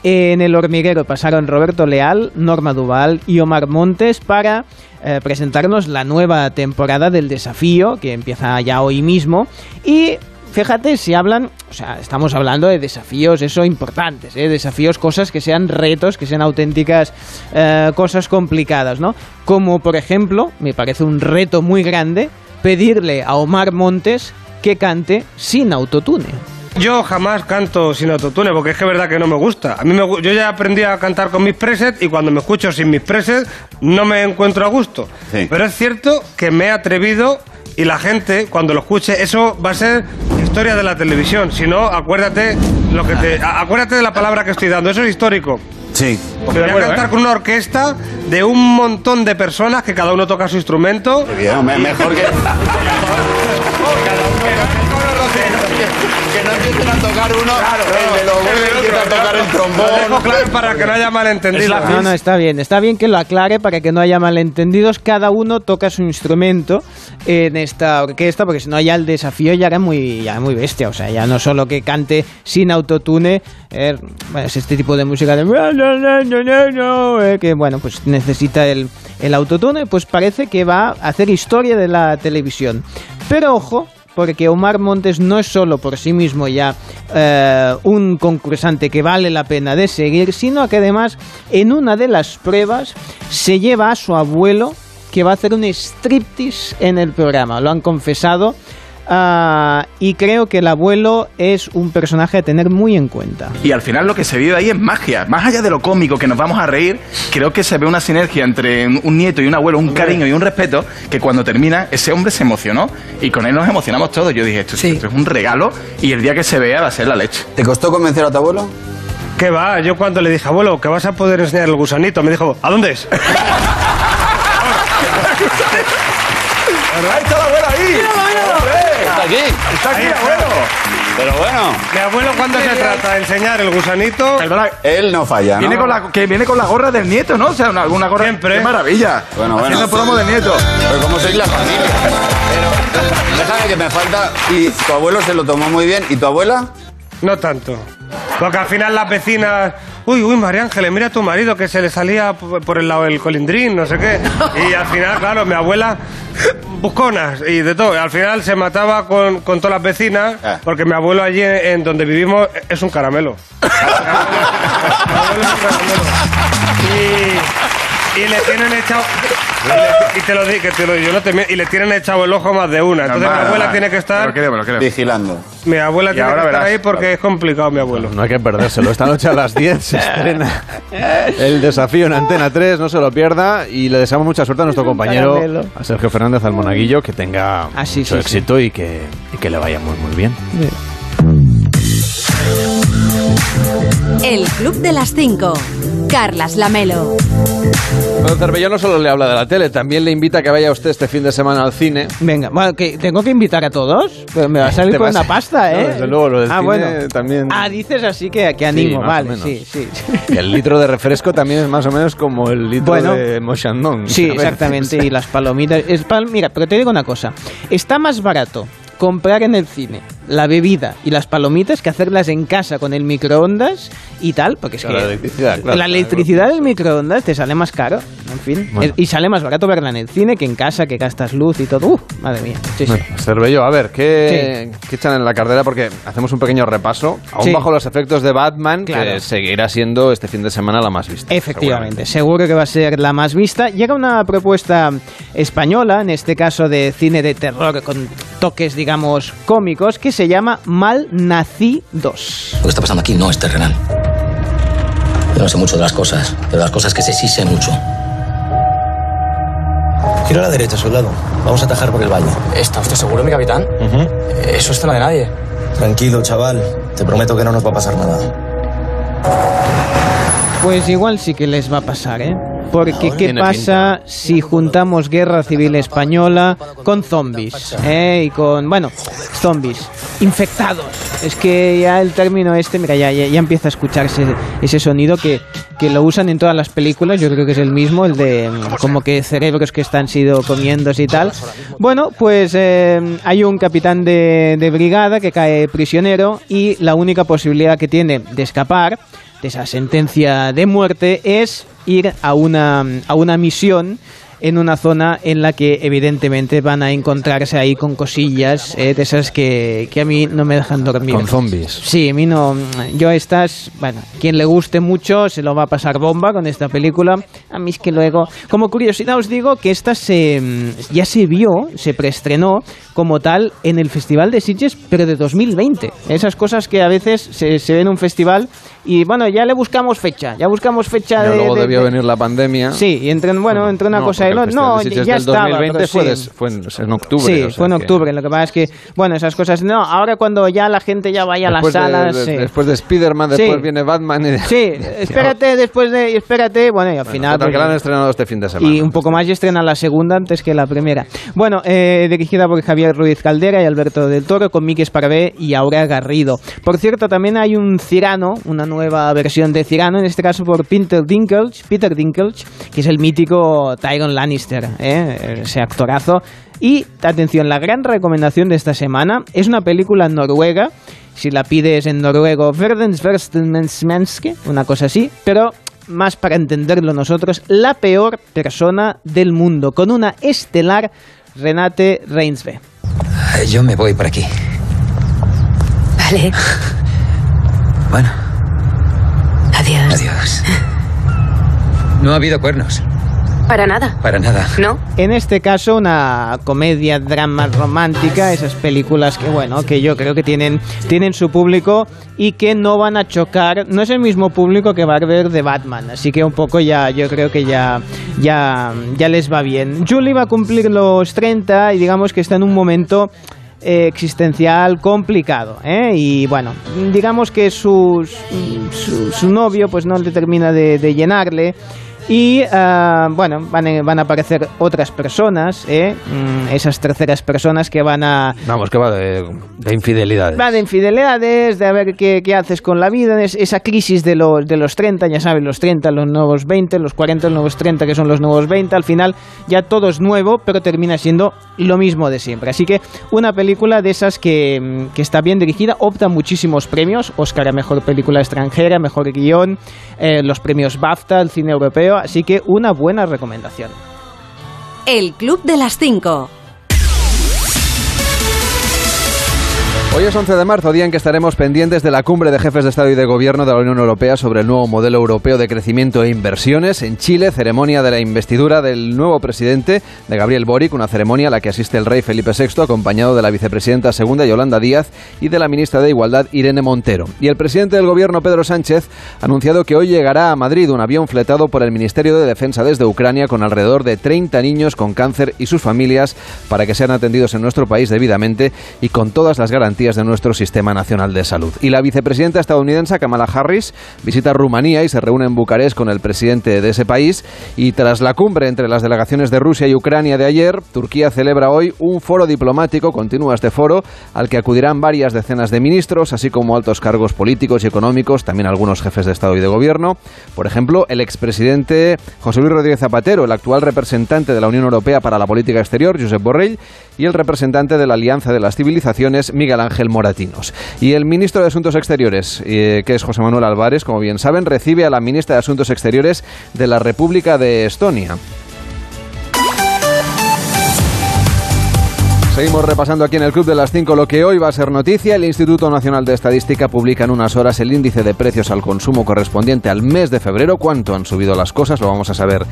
en el hormiguero pasaron Roberto Leal, Norma Duval y Omar Montes para eh, presentarnos la nueva temporada del desafío que empieza ya hoy mismo y fíjate si hablan, o sea, estamos hablando de desafíos, eso importantes, ¿eh? desafíos, cosas que sean retos, que sean auténticas eh, cosas complicadas, ¿no? Como por ejemplo, me parece un reto muy grande pedirle a Omar Montes que cante sin autotune. Yo jamás canto sin autotune porque es que es verdad que no me gusta. A mí me, yo ya aprendí a cantar con mis presets y cuando me escucho sin mis presets no me encuentro a gusto. Pero es cierto que me he atrevido y la gente cuando lo escuche eso va a ser historia de la televisión. Si no, acuérdate lo que te acuérdate de la palabra que estoy dando. Eso es histórico. Sí. Porque voy a acuerdo, cantar ¿eh? con una orquesta de un montón de personas que cada uno toca su instrumento. mejor que Que no empiecen a tocar uno, el de los huevos empieza a tocar el trombón. Lo dejo claro para que no haya malentendidos. No, no, está bien, está bien que lo aclare para que no haya malentendidos. Cada uno toca su instrumento en esta orquesta, porque si no ya el desafío ya era muy, ya muy bestia. O sea, ya no solo que cante sin autotune, eh, bueno, es este tipo de música de eh, que bueno, pues necesita el, el autotune, pues parece que va a hacer historia de la televisión. Pero ojo, porque Omar Montes no es solo por sí mismo ya eh, un concursante que vale la pena de seguir, sino que además en una de las pruebas se lleva a su abuelo que va a hacer un striptease en el programa. Lo han confesado. Ah, y creo que el abuelo es un personaje a tener muy en cuenta. Y al final lo que se vive ahí es magia. Más allá de lo cómico que nos vamos a reír, creo que se ve una sinergia entre un nieto y un abuelo, un cariño y un respeto, que cuando termina, ese hombre se emocionó y con él nos emocionamos todos. Yo dije, esto, esto es un regalo y el día que se vea va a ser la leche. ¿Te costó convencer a tu abuelo? ¿Qué va? Yo cuando le dije, abuelo, que vas a poder enseñar el gusanito, me dijo, ¿a dónde es? ¡Ahí está la abuela ahí! Aquí. Está aquí el abuelo. Pero bueno. Mi abuelo, cuando se trata de enseñar el gusanito... Él no falla, Viene con la, que viene con la gorra del nieto, ¿no? O sea, una, alguna gorra... Siempre. ¡Qué maravilla! Bueno, bueno. Haciendo promo del nieto. Pero como sois la familia. Pero déjame que me falta... Y tu abuelo se lo tomó muy bien. ¿Y tu abuela? No tanto. Porque al final las vecinas... Uy, uy, María Ángeles, mira a tu marido que se le salía por el lado del colindrín, no sé qué. Y al final, claro, mi abuela busconas y de todo. Al final se mataba con, con todas las vecinas porque mi abuelo allí en, en donde vivimos es un caramelo. Mi abuelo es un caramelo. Y, y le tienen echado... y te lo digo, que te lo yo no te y le tienen echado el ojo más de una. Entonces Normal, mi abuela normal. tiene que estar Vigilando. mi abuela Y tiene que ahora estar verás. ahí porque es complicado mi abuelo. No hay que perdérselo. Esta noche a las 10 se estrena el desafío en Antena 3. No se lo pierda. Y le deseamos mucha suerte a nuestro compañero, caramelo. a Sergio Fernández Almonaguillo, que tenga Ah, sí, mucho sí, éxito Y, que, y que le vaya muy, muy bien. El Club de las 5. Carlas Lamelo. Don Cervelló no solo le habla de la tele, también le invita a que vaya usted este fin de semana al cine. Venga, bueno, que tengo que invitar a todos. Pues me va a salir con vas- una pasta, No, ¿eh? desde luego, lo del ah, cine bueno. también- Ah, dices así que, que animo, más o vale, menos. sí, sí. Y el litro de refresco también es más o menos como el litro Bueno. de Mochandon. Sí, exactamente. Y las palomitas. Es pal- Mira, pero te digo una cosa. Está más barato comprar en el cine la bebida y las palomitas que hacerlas en casa con el microondas y tal, porque es Claro, que la electricidad, claro. la electricidad del microondas te sale más caro, en fin, Bueno. Y sale más barato verla en el cine que en casa, que gastas luz y todo. Uh, madre mía. Sí, sí. Bueno, Cervelló, a ver, ¿qué, qué echan en la cartera? Porque hacemos un pequeño repaso, aún Sí. bajo los efectos de Batman, Claro. que seguirá siendo este fin de semana la más vista. Efectivamente, seguro que va a ser la más vista. Llega una propuesta española, en este caso de cine de terror con toques, digamos, cómicos, que se llama Mal Nací 2. Lo que está pasando aquí no es terrenal. Yo no sé mucho de las cosas, pero las cosas que sé sí sé mucho. Gira a la derecha, soldado. Vamos a atajar por el valle. ¿Está usted seguro, mi capitán? Eso es tema de nadie. Tranquilo, chaval. Te prometo que no nos va a pasar nada. Pues igual sí que les va a pasar, ¿eh? Porque ¿qué pasa si juntamos guerra civil española con zombies? ¿eh? Y con, bueno, zombies infectados. Es que ya el término este, mira, ya, ya, ya empieza a escucharse ese sonido que, que lo usan en todas las películas. Yo creo que es el mismo, el de como que cerebros que están sido comiéndose y tal. Bueno, pues eh, hay un capitán de, de brigada que cae prisionero y la única posibilidad que tiene de escapar de esa sentencia de muerte es ir a una, a una misión en una zona en la que evidentemente van a encontrarse ahí con cosillas eh, de esas que, que a mí no me dejan dormir. Con zombies. Sí, a mí no. Yo estas, bueno, quien le guste mucho se lo va a pasar bomba con esta película. A mí es que luego, como curiosidad os digo que esta se ya se vio, se preestrenó como tal en el Festival de Sitges, pero de 2020. Esas cosas que a veces se, se ven en un festival y bueno, ya le buscamos fecha, ya buscamos fecha Ya de... luego de- debió de- venir la pandemia. Sí, y entre, bueno, entre una No, cosa y otra. No, de ya del estaba. 2020 pero fue, sí. des- fue en, en octubre. Sí, o sea fue en que- octubre. Lo que pasa es que, bueno, esas cosas. No, ahora cuando ya la gente ya vaya a las Después de- salas. de- sí. Después de Spider-Man, Sí. después viene Batman. Y... Sí, espérate después de. Espérate, bueno, y al final. Total, pues, que la han estrenado este fin de semana. y un poco más y estrena la segunda antes que la primera. Bueno, eh, dirigida por Javier Ruiz Caldera y Alberto del Toro, con Miki Esparvé y Aura Garrido. Por cierto, también hay un Cirano, una nueva versión de Cirano, en este caso por Peter Dinklage, Peter Dinklage que es el mítico Tyron Lannister, ¿eh? ese actorazo. Y, atención, la gran recomendación de esta semana es una película noruega. Si la pides en noruego, Verdensverstensmenske, una cosa así, pero más para entenderlo nosotros, la peor persona del mundo, con una estelar Renate Reinsve. Yo me voy por aquí. Vale. Bueno, Adiós. adiós. No ha habido cuernos. Para nada. Para nada. ¿No? En este caso, una comedia, drama romántica, esas películas que, bueno, que yo creo que tienen, tienen su público y que no van a chocar. No es el mismo público que va a ver de Batman, así que un poco ya, yo creo que ya, ya, ya les va bien. Julie va a cumplir los 30 y digamos que está en un momento eh, existencial complicado ¿eh? y bueno digamos que sus- su, su novio pues no le termina de, de llenarle y ah, bueno van a, van a aparecer otras personas ¿eh? Mm, esas terceras personas que van a Vamos, que va de, de infidelidades. Va de infidelidades, de a ver qué, qué haces con la vida, es- esa crisis de los, de los 30, ya sabes, los 30, los nuevos 20, los 40, los nuevos 30, que son los nuevos 20, al final ya todo es nuevo, pero termina siendo lo mismo de siempre. Así que una película de esas que, mm, que está bien dirigida, opta muchísimos premios, Oscar a Mejor Película Extranjera, Mejor Guión, eh, los premios BAFTA, el cine europeo, así que una buena recomendación. El Club de las 5. Hoy es 11 de marzo, día en que estaremos pendientes de la cumbre de jefes de Estado y de Gobierno de la Unión Europea sobre el nuevo modelo europeo de crecimiento e inversiones. En Chile, ceremonia de la investidura del nuevo presidente, de Gabriel Boric, una ceremonia a la que asiste el rey Felipe VI, acompañado de la vicepresidenta segunda Yolanda Díaz y de la ministra de Igualdad Irene Montero. Y el presidente del Gobierno, Pedro Sánchez, ha anunciado que hoy llegará a Madrid un avión fletado por el Ministerio de Defensa desde Ucrania con alrededor de 30 niños con cáncer y sus familias para que sean atendidos en nuestro país debidamente y con todas las garantías deficiencias de nuestro sistema nacional de salud. Y la vicepresidenta estadounidense Kamala Harris visita Rumanía y se reúne en Bucarest con el presidente de ese país. Y tras la cumbre entre las delegaciones de Rusia y Ucrania de ayer, Turquía celebra hoy un foro diplomático, continúa este foro, al que acudirán varias decenas de ministros, así como altos cargos políticos y económicos, también algunos jefes de Estado y de Gobierno. Por ejemplo, el expresidente José Luis Rodríguez Zapatero, el actual representante de la Unión Europea para la Política Exterior, Josep Borrell, y el representante de la Alianza de las Civilizaciones, Miguel Ángel Moratinos. Y el ministro de Asuntos Exteriores, eh, que es José Manuel Álvarez, como bien saben, recibe a la ministra de Asuntos Exteriores de la República de Estonia. Seguimos repasando aquí en el Club de las 5 lo que hoy va a ser noticia. El Instituto Nacional de Estadística publica en unas horas el índice de precios al consumo correspondiente al mes de febrero. ¿Cuánto han subido las cosas? Lo vamos a saber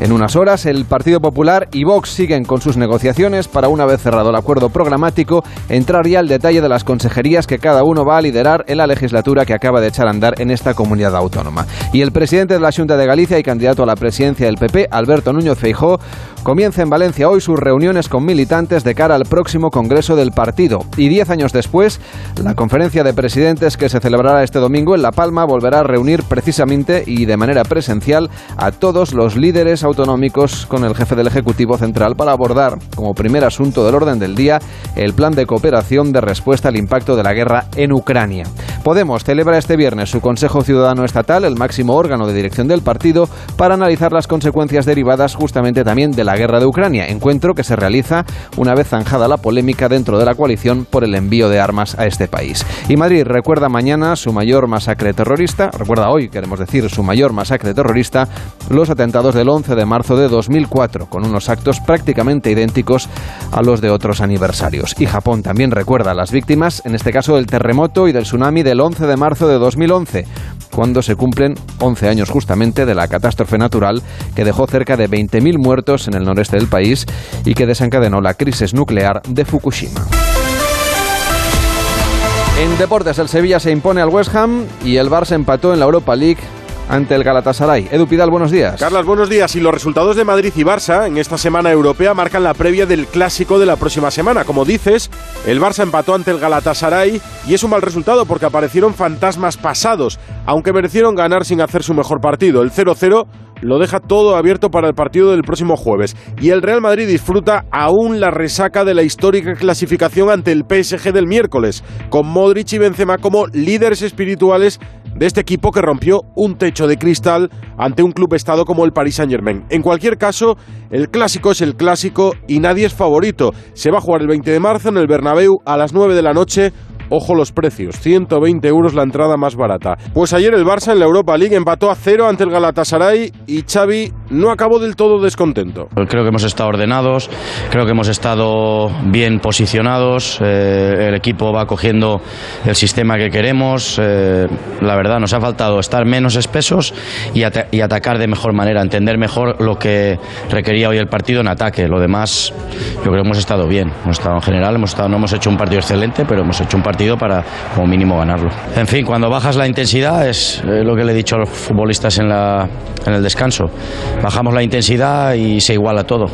en unas horas. El Partido Popular y Vox siguen con sus negociaciones para, una vez cerrado el acuerdo programático, entrar ya al detalle de las consejerías que cada uno va a liderar en la legislatura que acaba de echar a andar en esta comunidad autónoma. Y el presidente de la Junta de Galicia y candidato a la presidencia del PP, Alberto Núñez Feijó, comienza en Valencia hoy sus reuniones con militantes de cara al próximo Congreso del partido. Y diez años después, la conferencia de presidentes que se celebrará este domingo en La Palma volverá a reunir precisamente y de manera presencial a todos los líderes autonómicos con el jefe del Ejecutivo Central para abordar, como primer asunto del orden del día, el plan de cooperación de respuesta al impacto de la guerra en Ucrania. Podemos celebra este viernes su Consejo Ciudadano Estatal, el máximo órgano de dirección del partido, para analizar las consecuencias derivadas justamente también de la guerra de Ucrania, encuentro que se realiza una vez zanjada la polémica dentro de la coalición por el envío de armas a este país. Y Madrid recuerda mañana su mayor masacre terrorista, recuerda hoy, queremos decir, su mayor masacre terrorista, los atentados del 11 de marzo de 2004, con unos actos prácticamente idénticos a los de otros aniversarios. Y Japón también recuerda a las víctimas, en este caso del terremoto y del tsunami del 11 de marzo de 2011, cuando se cumplen 11 años justamente de la catástrofe natural que dejó cerca de 20.000 muertos en el noreste del país y que desencadenó la crisis nuclear de Fukushima. En deportes, el Sevilla se impone al West Ham y el Barça empató en la Europa League ante el Galatasaray. Edu Pidal, buenos días. Carlas, buenos días. Y los resultados de Madrid y Barça en esta semana europea marcan la previa del clásico de la próxima semana. Como dices, el Barça empató ante el Galatasaray y es un mal resultado porque aparecieron fantasmas pasados, aunque merecieron ganar sin hacer su mejor partido. El 0-0 lo deja todo abierto para el partido del próximo jueves. Y el Real Madrid disfruta aún la resaca de la histórica clasificación ante el PSG del miércoles, con Modric y Benzema como líderes espirituales de este equipo que rompió un techo de cristal ante un club estado como el Paris Saint-Germain. En cualquier caso, el clásico es el clásico y nadie es favorito. Se va a jugar el 20 de marzo en el Bernabéu a las 9 de la noche Ojo los precios, 120 euros la entrada más barata. Pues ayer el Barça en la Europa League empató a cero ante el Galatasaray y Xavi no acabó del todo descontento. Creo que hemos estado ordenados, creo que hemos estado bien posicionados, eh, el equipo va cogiendo el sistema que queremos, eh, la verdad nos ha faltado estar menos espesos y, ata- y atacar de mejor manera, entender mejor lo que requería hoy el partido en ataque. Lo demás, yo creo que hemos estado bien, hemos estado en general, hemos estado, no hemos hecho un partido excelente, pero hemos hecho un partido para como mínimo ganarlo. En fin, cuando bajas la intensidad es lo que le he dicho a los futbolistas en, la, en el descanso. Bajamos la intensidad y se iguala todo.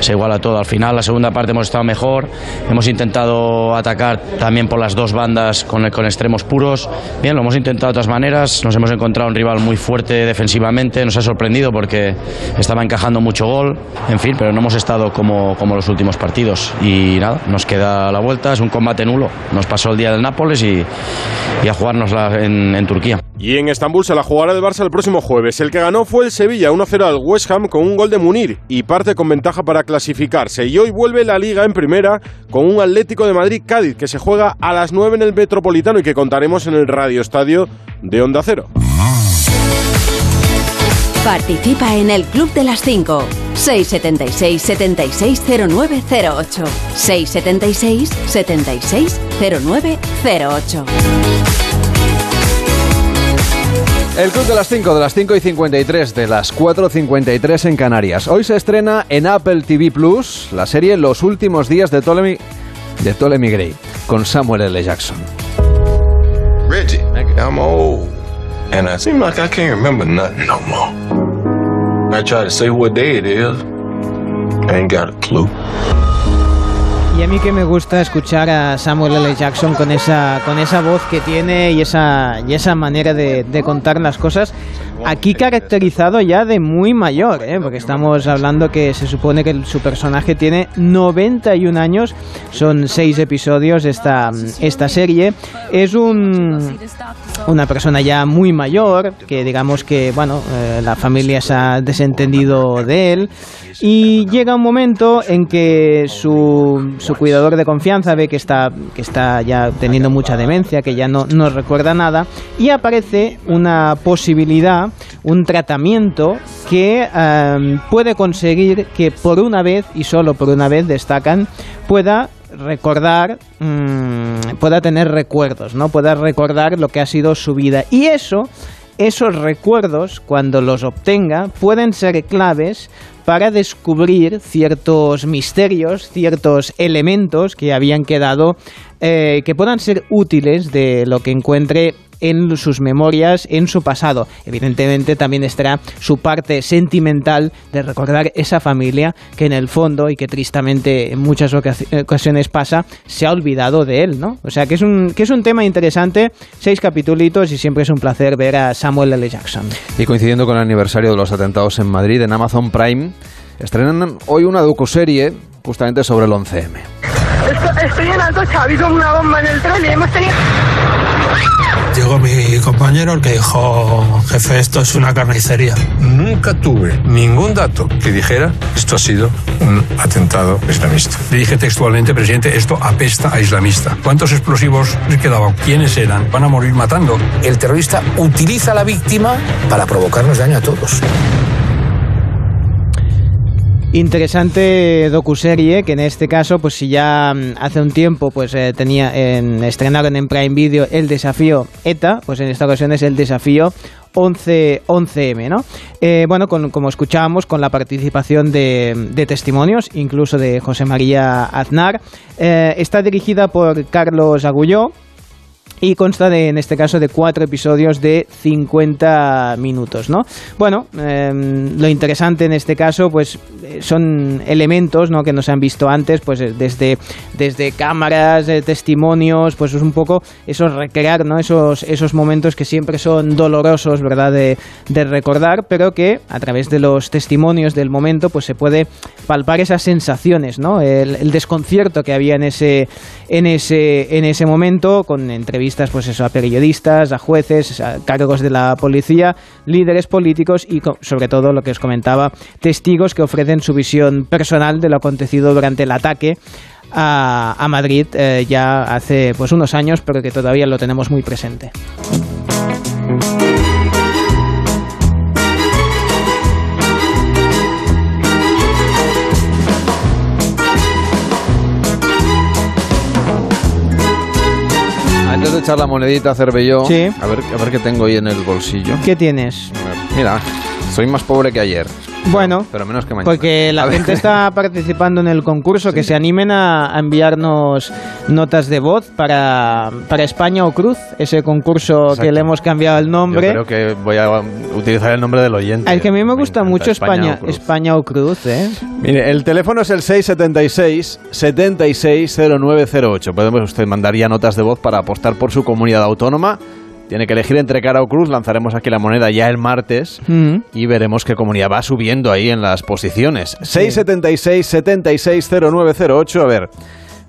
Se iguala todo. Al final, la segunda parte hemos estado mejor. Hemos intentado atacar también por las dos bandas con, con extremos puros. Bien, lo hemos intentado de todas maneras. Nos hemos encontrado un rival muy fuerte defensivamente. Nos ha sorprendido porque estaba encajando mucho gol. En fin, pero no hemos estado como, como los últimos partidos. Y nada, nos queda la vuelta. Es un combate nulo. Nos pasó día del Nápoles y, a jugárnosla en, en Turquía. Y en Estambul se la jugará el Barça el próximo jueves. El que ganó fue el Sevilla 1-0 al West Ham con un gol de Munir y parte con ventaja para clasificarse. Y hoy vuelve la liga en primera con un Atlético de Madrid-Cádiz que se juega a las 9 en el Metropolitano y que contaremos en el Radio Estadio de Onda Cero. Participa en el Club de las 5. 676 760908. 676 760908. El Club de las 5, de las 5 y 53, de las 4.53 en Canarias. Hoy se estrena en Apple TV Plus la serie Los últimos días de Ptolemy, de Ptolemy Gray, con Samuel L. Jackson. Reggie, I'm old. And I seem like I can't remember nothing no more. I try to say what day it is. Ain't got a clue. Y a mí que me gusta escuchar a Samuel L. Jackson con esa, con esa voz que tiene y esa, y esa manera de, de contar las cosas. Aquí caracterizado ya de muy mayor, ¿eh? porque estamos hablando que se supone que su personaje tiene 91 años, son seis episodios esta, esta serie. Es un, una persona ya muy mayor, que digamos que, bueno, eh, la familia se ha desentendido de él. Y llega un momento en que su, su cuidador de confianza ve que está, que está ya teniendo mucha demencia, que ya no, no recuerda nada, y aparece una posibilidad, un tratamiento que eh, puede conseguir que por una vez, y solo por una vez, destacan, pueda recordar, mm, pueda tener recuerdos, ¿no? Pueda recordar lo que ha sido su vida. Y eso, esos recuerdos, cuando los obtenga, pueden ser claves para descubrir ciertos misterios, ciertos elementos que habían quedado, eh, que puedan ser útiles de lo que encuentre en sus memorias, en su pasado. Evidentemente también estará su parte sentimental de recordar esa familia que en el fondo y que tristemente en muchas oca- ocasiones pasa, se ha olvidado de él, ¿no? O sea que es un, que es un tema interesante, seis capitulitos y siempre es un placer ver a Samuel L. Jackson. Y coincidiendo con el aniversario de los atentados en Madrid, en Amazon Prime, estrenan hoy una docuserie justamente sobre el 11M. Estoy, estoy en alto, Xavi, con una bomba en el tren y hemos tenido... Llegó mi compañero el que dijo, jefe, esto es una carnicería. Nunca tuve ningún dato que dijera, esto ha sido un atentado islamista. Le dije textualmente, presidente, esto apesta a islamista. ¿Cuántos explosivos les quedaban? ¿Quiénes eran? ¿Van a morir matando? El terrorista utiliza a la víctima para provocarnos daño a todos. Interesante docuserie que en este caso, pues si ya mm, hace un tiempo pues eh, tenía en, estrenaron en Prime Video el desafío ETA, pues en esta ocasión es el desafío 11, 11M, ¿no? Eh, bueno, con- como escuchábamos, con la participación de, testimonios, incluso de José María Aznar. Eh, está dirigida por Carlos Agulló, y consta de, en este caso de cuatro episodios de 50 minutos, ¿no? Bueno, eh, lo interesante en este caso, pues eh, son elementos, ¿no? Que no se han visto antes, pues eh, desde, desde cámaras, eh, testimonios, pues es un poco esos recrear, ¿no? Esos, esos momentos que siempre son dolorosos, ¿verdad? De, de recordar, pero que a través de los testimonios del momento, pues se puede palpar esas sensaciones, ¿no? El, desconcierto que había en ese, en ese, en ese momento, con entrevistas, pues eso, a periodistas, a jueces, a cargos de la policía, líderes políticos y sobre todo lo que os comentaba, testigos que ofrecen su visión personal de lo acontecido durante el ataque a, a Madrid eh, ya hace pues unos años, pero que todavía lo tenemos muy presente. Echar la monedita a Cervelló, Sí. a, ver, a ver qué tengo ahí en el bolsillo. ¿Qué tienes? Mira, soy más pobre que ayer. Bueno, Pero menos que mañana. Porque la A ver. gente está participando en el concurso, que se animen a, a enviarnos notas de voz para, para España o Cruz, ese concurso que le hemos cambiado el Yo nombre. creo que voy a utilizar el nombre del oyente. Al que a mí me gusta mucho España España, o Cruz. España o Cruz, ¿eh? Mire, el teléfono es el 676 760908. Podemos usted mandar ya notas de voz para apostar por su comunidad autónoma. Tiene que elegir entre cara o cruz. Lanzaremos aquí la moneda ya el martes Mm. y veremos qué comunidad va subiendo ahí en las posiciones. 676 760908. A ver.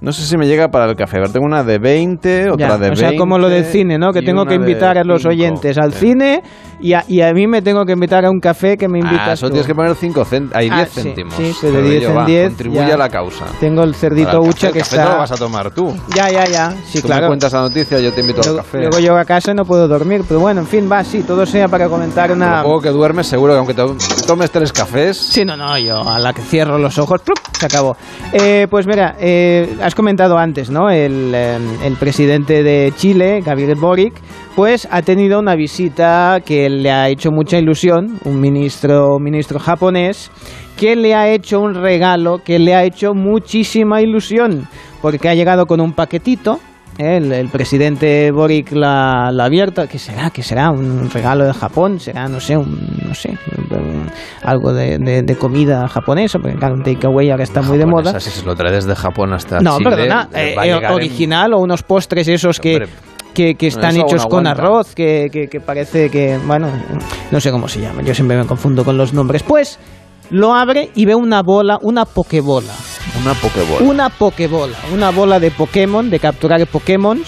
No sé si me llega para el café. A ver, tengo una de 20, otra Ya, de 20. o sea, como lo del cine, ¿no? Que tengo que invitar a los cinco. oyentes al cine y a, y a mí me tengo que invitar a un café que me invitas Ah, eso tú. tienes que poner 5 céntimos. Hay Ah, 10 sí, céntimos. sí, que de Pero 10 yo, en va, 10 Contribuye a la causa. Tengo el cerdito hucha que el café está... te lo vas a tomar tú. Ya, ya, ya. Sí, tú claro. me cuentas la noticia, yo te invito al Luego, café. luego llego a casa y no puedo dormir. Pero bueno, en fin, va, sí, todo sea para comentar una... Poco que duermes, seguro que aunque te tomes tres cafés... Sí, no, no, yo a la que cierro los ojos, ¡plup! se acabó. Eh, pues mira, eh, has comentado antes, ¿no? El, eh, el presidente de Chile, Gabriel Boric, pues ha tenido una visita que le ha hecho mucha ilusión, un ministro, ministro japonés, que le ha hecho un regalo que le ha hecho muchísima ilusión, porque ha llegado con un paquetito el, el presidente Boric la, la ha abierto. ¿Qué será? ¿Qué será? ¿Un regalo de Japón? ¿Será, no sé, un, no sé, un- algo de, de- de comida japonesa? Porque claro, un takeaway ahora está muy de moda. Si se lo trae desde Japón hasta No, Chile, perdona, eh, eh, en- original o unos postres esos que, que, que están eso hechos con arroz, que, que, que parece que, bueno, no sé cómo se llama, yo siempre me confundo con los nombres. Pues lo abre y ve una bola, una pokebola. Una pokebola. Una pokebola, una bola de Pokémon, de capturar Pokémon.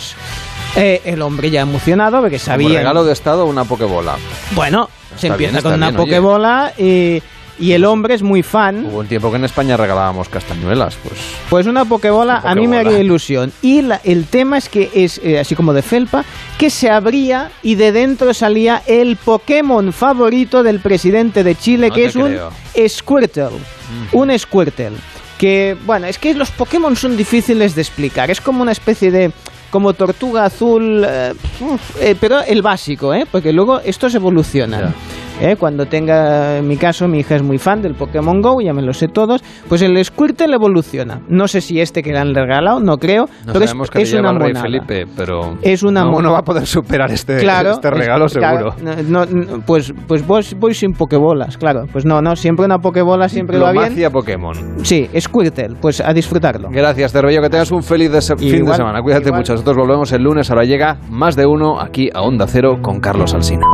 el hombre ya emocionado porque sabía... regalo de estado, una pokebola. Bueno, se empieza bien, con una bien, oye. pokebola y, y el hombre es muy fan. Hubo un tiempo que en España regalábamos castañuelas, pues... Pues una pokebola, Una a mí me haría ilusión. Y la- el tema es que es eh, así como de felpa, que se abría y de dentro salía el Pokémon favorito del presidente de Chile, No que es un creo. Squirtle. Un Squirtle. Que, bueno, es que los Pokémon son difíciles de explicar. Es como una especie de como tortuga azul, eh, eh, pero el básico, ¿eh? porque luego estos evolucionan. ¿Eh? Cuando tenga, en mi caso, mi hija es muy fan del Pokémon Go, ya me lo sé todos, pues el Squirtle evoluciona. No sé si este que le han regalado, no creo, No pero es, que es una monada. Felipe, pero... Es una no, no va a poder superar este, Claro, este regalo es- claro, seguro. no, no, pues pues voy sin pokebolas, claro. Pues no, no, siempre una pokebola siempre va bien. Diplomacia Pokémon. Sí, Squirtle, pues a disfrutarlo. Gracias, Cervello, que tengas un feliz de- fin de semana. Cuídate igual. mucho. Nosotros volvemos el lunes. Ahora llega más de uno aquí a Onda Cero con Carlos Alsina.